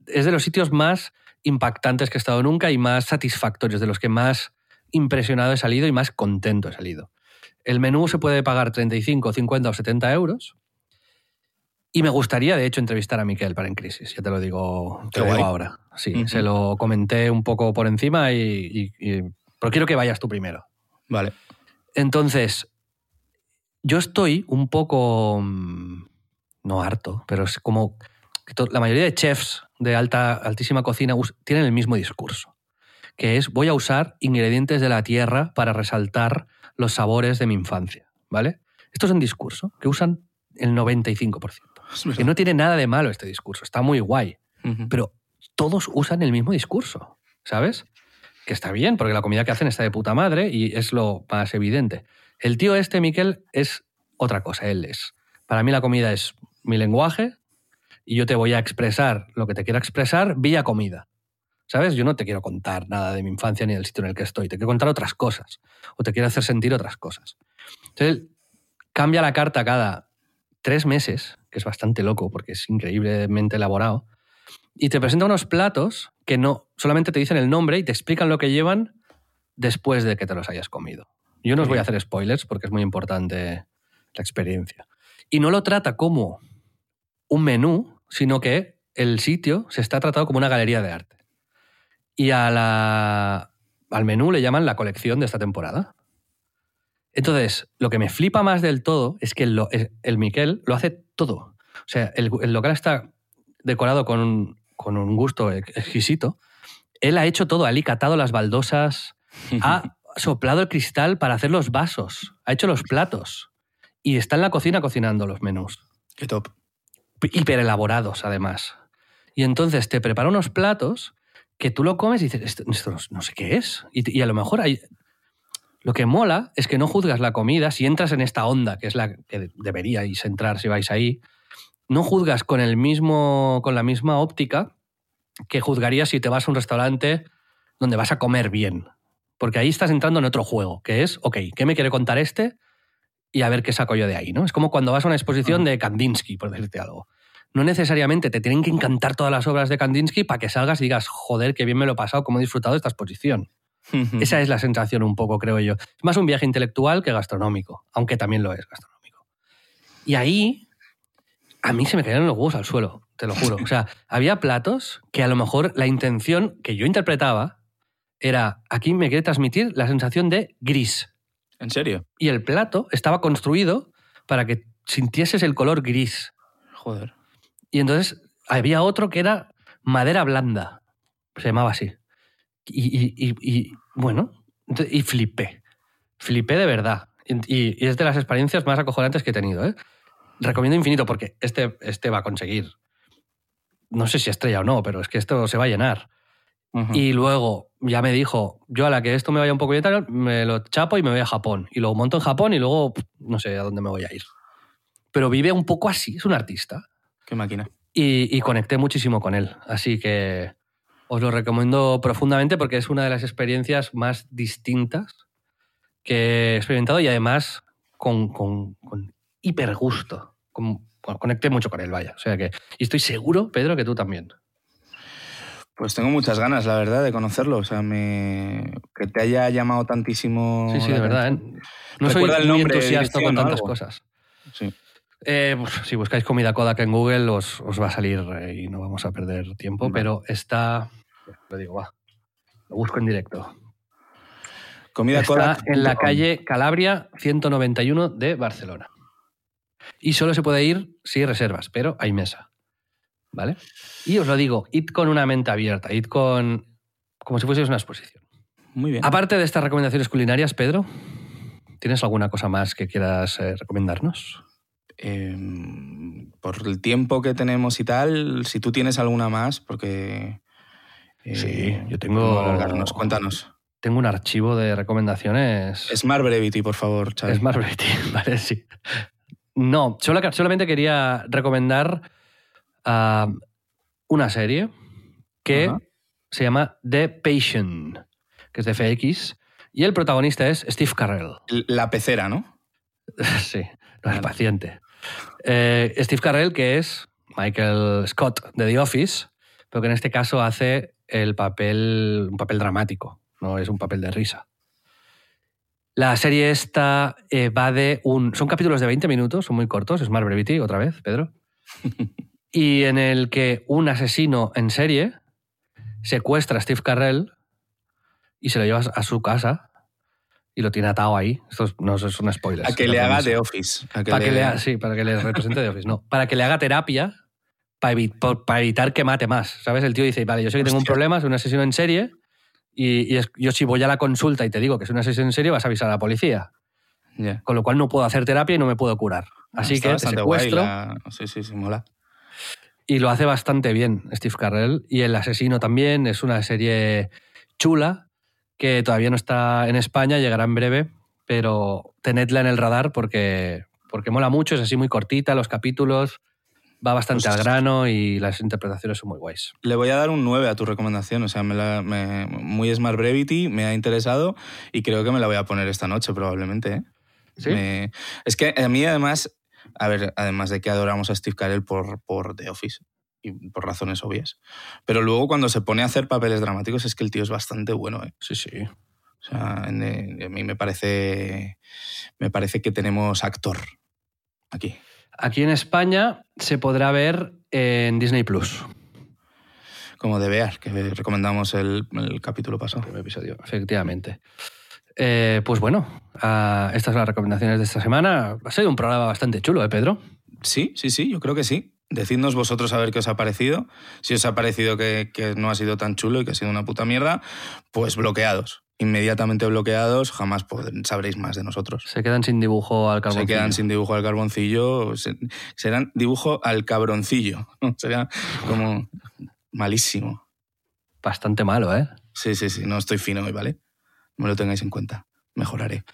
es de los sitios más impactantes que he estado nunca y más satisfactorios, de los que más impresionado he salido y más contento he salido. El menú se puede pagar 35, 50 o 70 euros. Y me gustaría, de hecho, entrevistar a Miquel para En Crisis, ya te lo digo, te lo digo ahora. Sí, se lo comenté un poco por encima y, y- y- pero quiero que vayas tú primero. Vale. Entonces, yo estoy un poco, mm, no harto, pero es como que la mayoría de chefs de alta, altísima cocina tienen el mismo discurso, que es voy a usar ingredientes de la tierra para resaltar los sabores de mi infancia, ¿vale? Esto es un discurso que usan el 95%. (laughs) Es Que no tiene nada de malo este discurso, está muy guay pero todos usan el mismo discurso, ¿sabes? Que está bien, porque la comida que hacen está de puta madre y es lo más evidente. El tío este, Miquel, es otra cosa, él es. Para mí la comida es mi lenguaje y yo te voy a expresar lo que te quiero expresar vía comida. ¿Sabes? Yo no te quiero contar nada de mi infancia ni del sitio en el que estoy, te quiero contar otras cosas o te quiero hacer sentir otras cosas. Entonces, cambia la carta cada tres meses, que es bastante loco porque es increíblemente elaborado, y te presenta unos platos que no solamente te dicen el nombre y te explican lo que llevan después de que te los hayas comido. Yo no os voy a hacer spoilers porque es muy importante la experiencia. Y no lo trata como un menú, sino que el sitio se está tratado como una galería de arte. Y a la- al menú le llaman la colección de esta temporada. Entonces, lo que me flipa más del todo es que el, el- el Miquel lo hace todo. O sea, el, el local está decorado con con un gusto ex- exquisito. Él ha hecho todo, ha alicatado las baldosas, ha (laughs) soplado el cristal para hacer los vasos, ha hecho los platos y está en la cocina cocinando los menús. Qué top. Hiper elaborados, además. Y entonces te prepara unos platos que tú lo comes y dices, esto, esto no, no sé qué es. Y, y a lo mejor hay... Lo que mola es que no juzgas la comida si entras en esta onda, que es la que deberíais entrar si vais ahí. No juzgas con, el mismo, con la misma óptica que juzgarías si te vas a un restaurante donde vas a comer bien. Porque ahí estás entrando en otro juego, que es, ok, ¿qué me quiere contar este? Y a ver qué saco yo de ahí, ¿no? Es como cuando vas a una exposición de Kandinsky, por decirte algo. No necesariamente te tienen que encantar todas las obras de Kandinsky para que salgas y digas, joder, qué bien me lo he pasado, cómo he disfrutado de esta exposición. Esa es la sensación un poco, creo yo. Es más un viaje intelectual que gastronómico, aunque también lo es gastronómico. Y ahí a mí se me caían los huevos al suelo, te lo juro. O sea, (laughs) había platos que a lo mejor la intención que yo interpretaba era, aquí me quiere transmitir la sensación de gris. ¿En serio? Y el plato estaba construido para que sintieses el color gris. Joder. Y entonces había otro que era madera blanda. Se llamaba así. Y, y- y- y, bueno, y flipé. Flipé de verdad. Y, y es de las experiencias más acojonantes que he tenido. ¿eh? Recomiendo infinito porque este, este va a conseguir. No sé si estrella o no, pero es que esto se va a llenar. Ujú. Y luego ya me dijo, yo a la que esto me vaya un poco bien, tal, me lo chapo y me voy a Japón. Y luego monto en Japón y luego no sé a dónde me voy a ir. Pero vive un poco así, es un artista. Qué máquina. Y, y conecté muchísimo con él. Así que os lo recomiendo profundamente porque es una de las experiencias más distintas que he experimentado y además con, con, con hiper gusto. Con- bueno, conecté mucho con él, vaya. O sea que, y estoy seguro, Pedro, que tú también. Pues tengo muchas ganas, la verdad, de conocerlo. O sea, me... que te haya llamado tantísimo. Sí, sí, de verdad. ¿eh? No soy el muy entusiasta con tantas algo. cosas. Sí. Eh, pues, si buscáis comida Kodak en Google os, os va a salir eh, y no vamos a perder tiempo, pero está... Lo digo, va. Lo busco en directo. Comida Está Kodak en la calle Calabria 191 de Barcelona. Y solo se puede ir si reservas, pero hay mesa. ¿Vale? Y os lo digo, id con una mente abierta, id con. como si fueseis una exposición. Muy bien. Aparte de estas recomendaciones culinarias, Pedro, ¿tienes alguna cosa más que quieras eh, recomendarnos? Eh, por el tiempo que tenemos y tal, si tú tienes alguna más, porque. eh, Sí, yo tengo- no alargarnos. Cuéntanos. Tengo un archivo de recomendaciones. Smart Brevity, por favor, Xavi. Smart Rating, (laughs) vale, sí. No, solo- solamente quería recomendar ah, una serie que se llama The Patient, que es de FX, y el protagonista es Steve Carell. La pecera, ¿no? (laughs) sí, no es paciente. Eh, Steve Carell, que es Michael Scott de The Office, pero que en este caso hace el papel, un papel dramático, no es un papel de risa. La serie esta eh, va de un... Son capítulos de 20 minutos, son muy cortos, es Smart Brevity, otra vez, Pedro. (laughs) y en el que un asesino en serie secuestra a Steve Carell y se lo lleva a su casa y lo tiene atado ahí. Esto es- no es un spoiler. A que le haga The Office. A que Para que le- le ha- sí, para que le represente de Office. No, para que le haga terapia para, evi- por- para evitar que mate más. ¿Sabes? El tío dice, vale, yo sé que tengo un problema, soy un asesino en serie, y, y es- yo si voy a la consulta y te digo que soy un asesino en serie, vas a avisar a la policía. Con lo cual no puedo hacer terapia y no me puedo curar. Así Está que te secuestro la- Sí, sí, sí, mola. y lo hace bastante bien Steve Carell. Y El asesino también es una serie chula que todavía no está en España, llegará en breve, pero tenedla en el radar porque, porque mola mucho, es así muy cortita, los capítulos, va bastante Pues- al grano y las interpretaciones son muy guays. Le voy a dar un 9 a tu recomendación. O sea, me la- me- muy Smart Brevity, me ha interesado y creo que me la voy a poner esta noche probablemente. ¿eh? ¿Sí? Me- es que a mí además, a ver, además de que adoramos a Steve Carell por, por The Office y por razones obvias, pero luego cuando se pone a hacer papeles dramáticos es que el tío es bastante bueno. ¿eh? Sí, sí. O sea, en- en- a mí me parece, me parece que tenemos actor aquí. Aquí en España se podrá ver en Disney Plus. Como de Bear, que recomendamos el, el capítulo pasado. primer episodio, efectivamente. Eh, pues bueno, ah, estas son las recomendaciones de esta semana. Ha sido un programa bastante chulo, ¿eh, Pedro? Sí, sí, sí, yo creo que sí. Decidnos vosotros a ver qué os ha parecido. Si os ha parecido que, que no ha sido tan chulo y que ha sido una puta mierda, pues bloqueados. Inmediatamente bloqueados, jamás sabréis más de nosotros. Se quedan sin dibujo al carbón. Se quedan sin dibujo al carboncillo, se- serán dibujo al cabroncillo. Será como malísimo. Bastante malo, ¿eh? Sí, sí, sí, no estoy fino hoy, ¿vale? No me lo tengáis en cuenta. Mejoraré.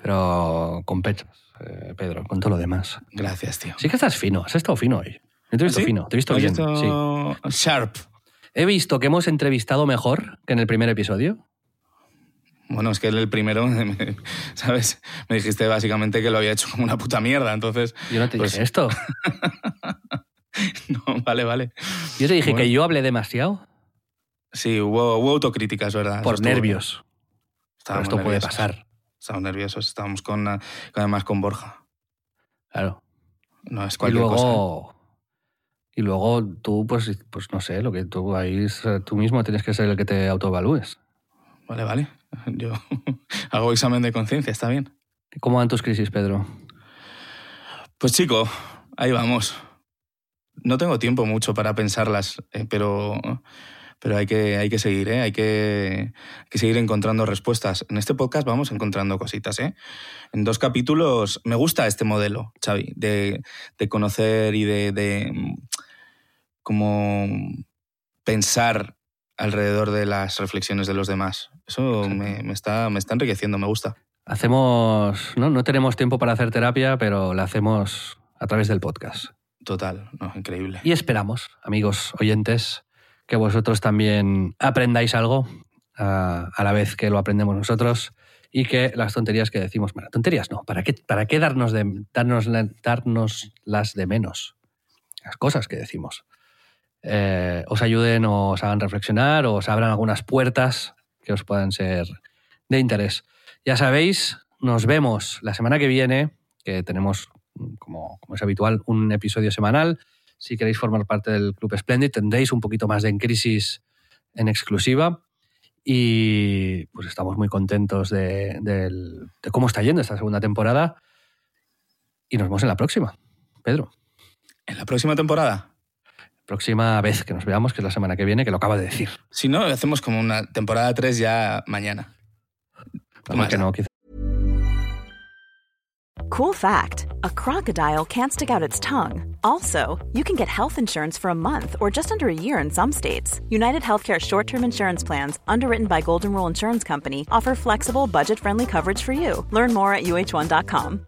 Pero compensas, eh, Pedro, con todo lo demás. Gracias, tío. Sí que estás fino, has estado fino hoy. Yo te he visto ¿Ah, sí? fino, te he visto ¿Has bien. visto sí. Sharp. He visto que hemos entrevistado mejor que en el primer episodio. Bueno, es que el primero, me- (laughs) ¿sabes? Me dijiste básicamente que lo había hecho como una puta mierda, entonces... Yo no te Pues- dije esto. (laughs) No, vale, vale. Yo te dije Bueno. que yo hablé demasiado Sí, hubo, hubo autocríticas, ¿verdad? Por nervios. Pero esto puede pasar. Estábamos nerviosos, estábamos con, ah, además con Borja. Claro. No es Y cualquier cosa. luego, y luego tú, pues, pues no sé, lo que tú ahí es- tú mismo tienes que ser el que te autoevalúes. Vale, vale. (laughs) Yo hago examen de conciencia, está bien. ¿Cómo van tus crisis, Pedro? Pues chico, ahí vamos. No tengo tiempo mucho para pensarlas, eh, pero, pero hay, que, hay que seguir, ¿eh? hay, que, hay que seguir encontrando respuestas. En este podcast vamos encontrando cositas. ¿eh? En dos capítulos me gusta este modelo, Xavi, de, de conocer y de, de mm, como pensar alrededor de las reflexiones de los demás. Eso me, me está, me está enriqueciendo, me gusta. Hacemos, ¿no? no tenemos tiempo para hacer terapia, pero la hacemos a través del podcast. Total, no, increíble. Y esperamos, amigos oyentes, que vosotros también aprendáis algo a, a la vez que lo aprendemos nosotros y que las tonterías que decimos, bueno, tonterías no, ¿para qué, para qué darnos, de, darnos, darnos las de menos? Las cosas que decimos. Eh, os ayuden o os hagan reflexionar o os abran algunas puertas que os puedan ser de interés. Ya sabéis, nos vemos la semana que viene, que tenemos, como, como es habitual, un episodio semanal. Si queréis formar parte del Club Splendid, tendréis un poquito más de En Crisis en exclusiva. Y pues estamos muy contentos de, de cómo está yendo esta segunda temporada. Y nos vemos en la próxima. Pedro, En la próxima temporada. Próxima vez que nos veamos, que es la semana que viene, que lo acaba de decir. Si no, hacemos como una temporada 3 ya mañana. Como que no, quizá. Cool fact a crocodile can't stick out its tongue. Also, you can get health insurance for a month or just under a year in some states. United Healthcare short term insurance plans, underwritten by Golden Rule Insurance Company, offer flexible, budget friendly coverage for you. Learn more at uh1.com.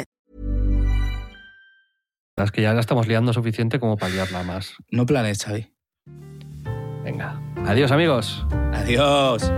Es que ya la estamos liando suficiente como para liarla más. No planes, Xavi. Venga. Adiós, amigos. Adiós.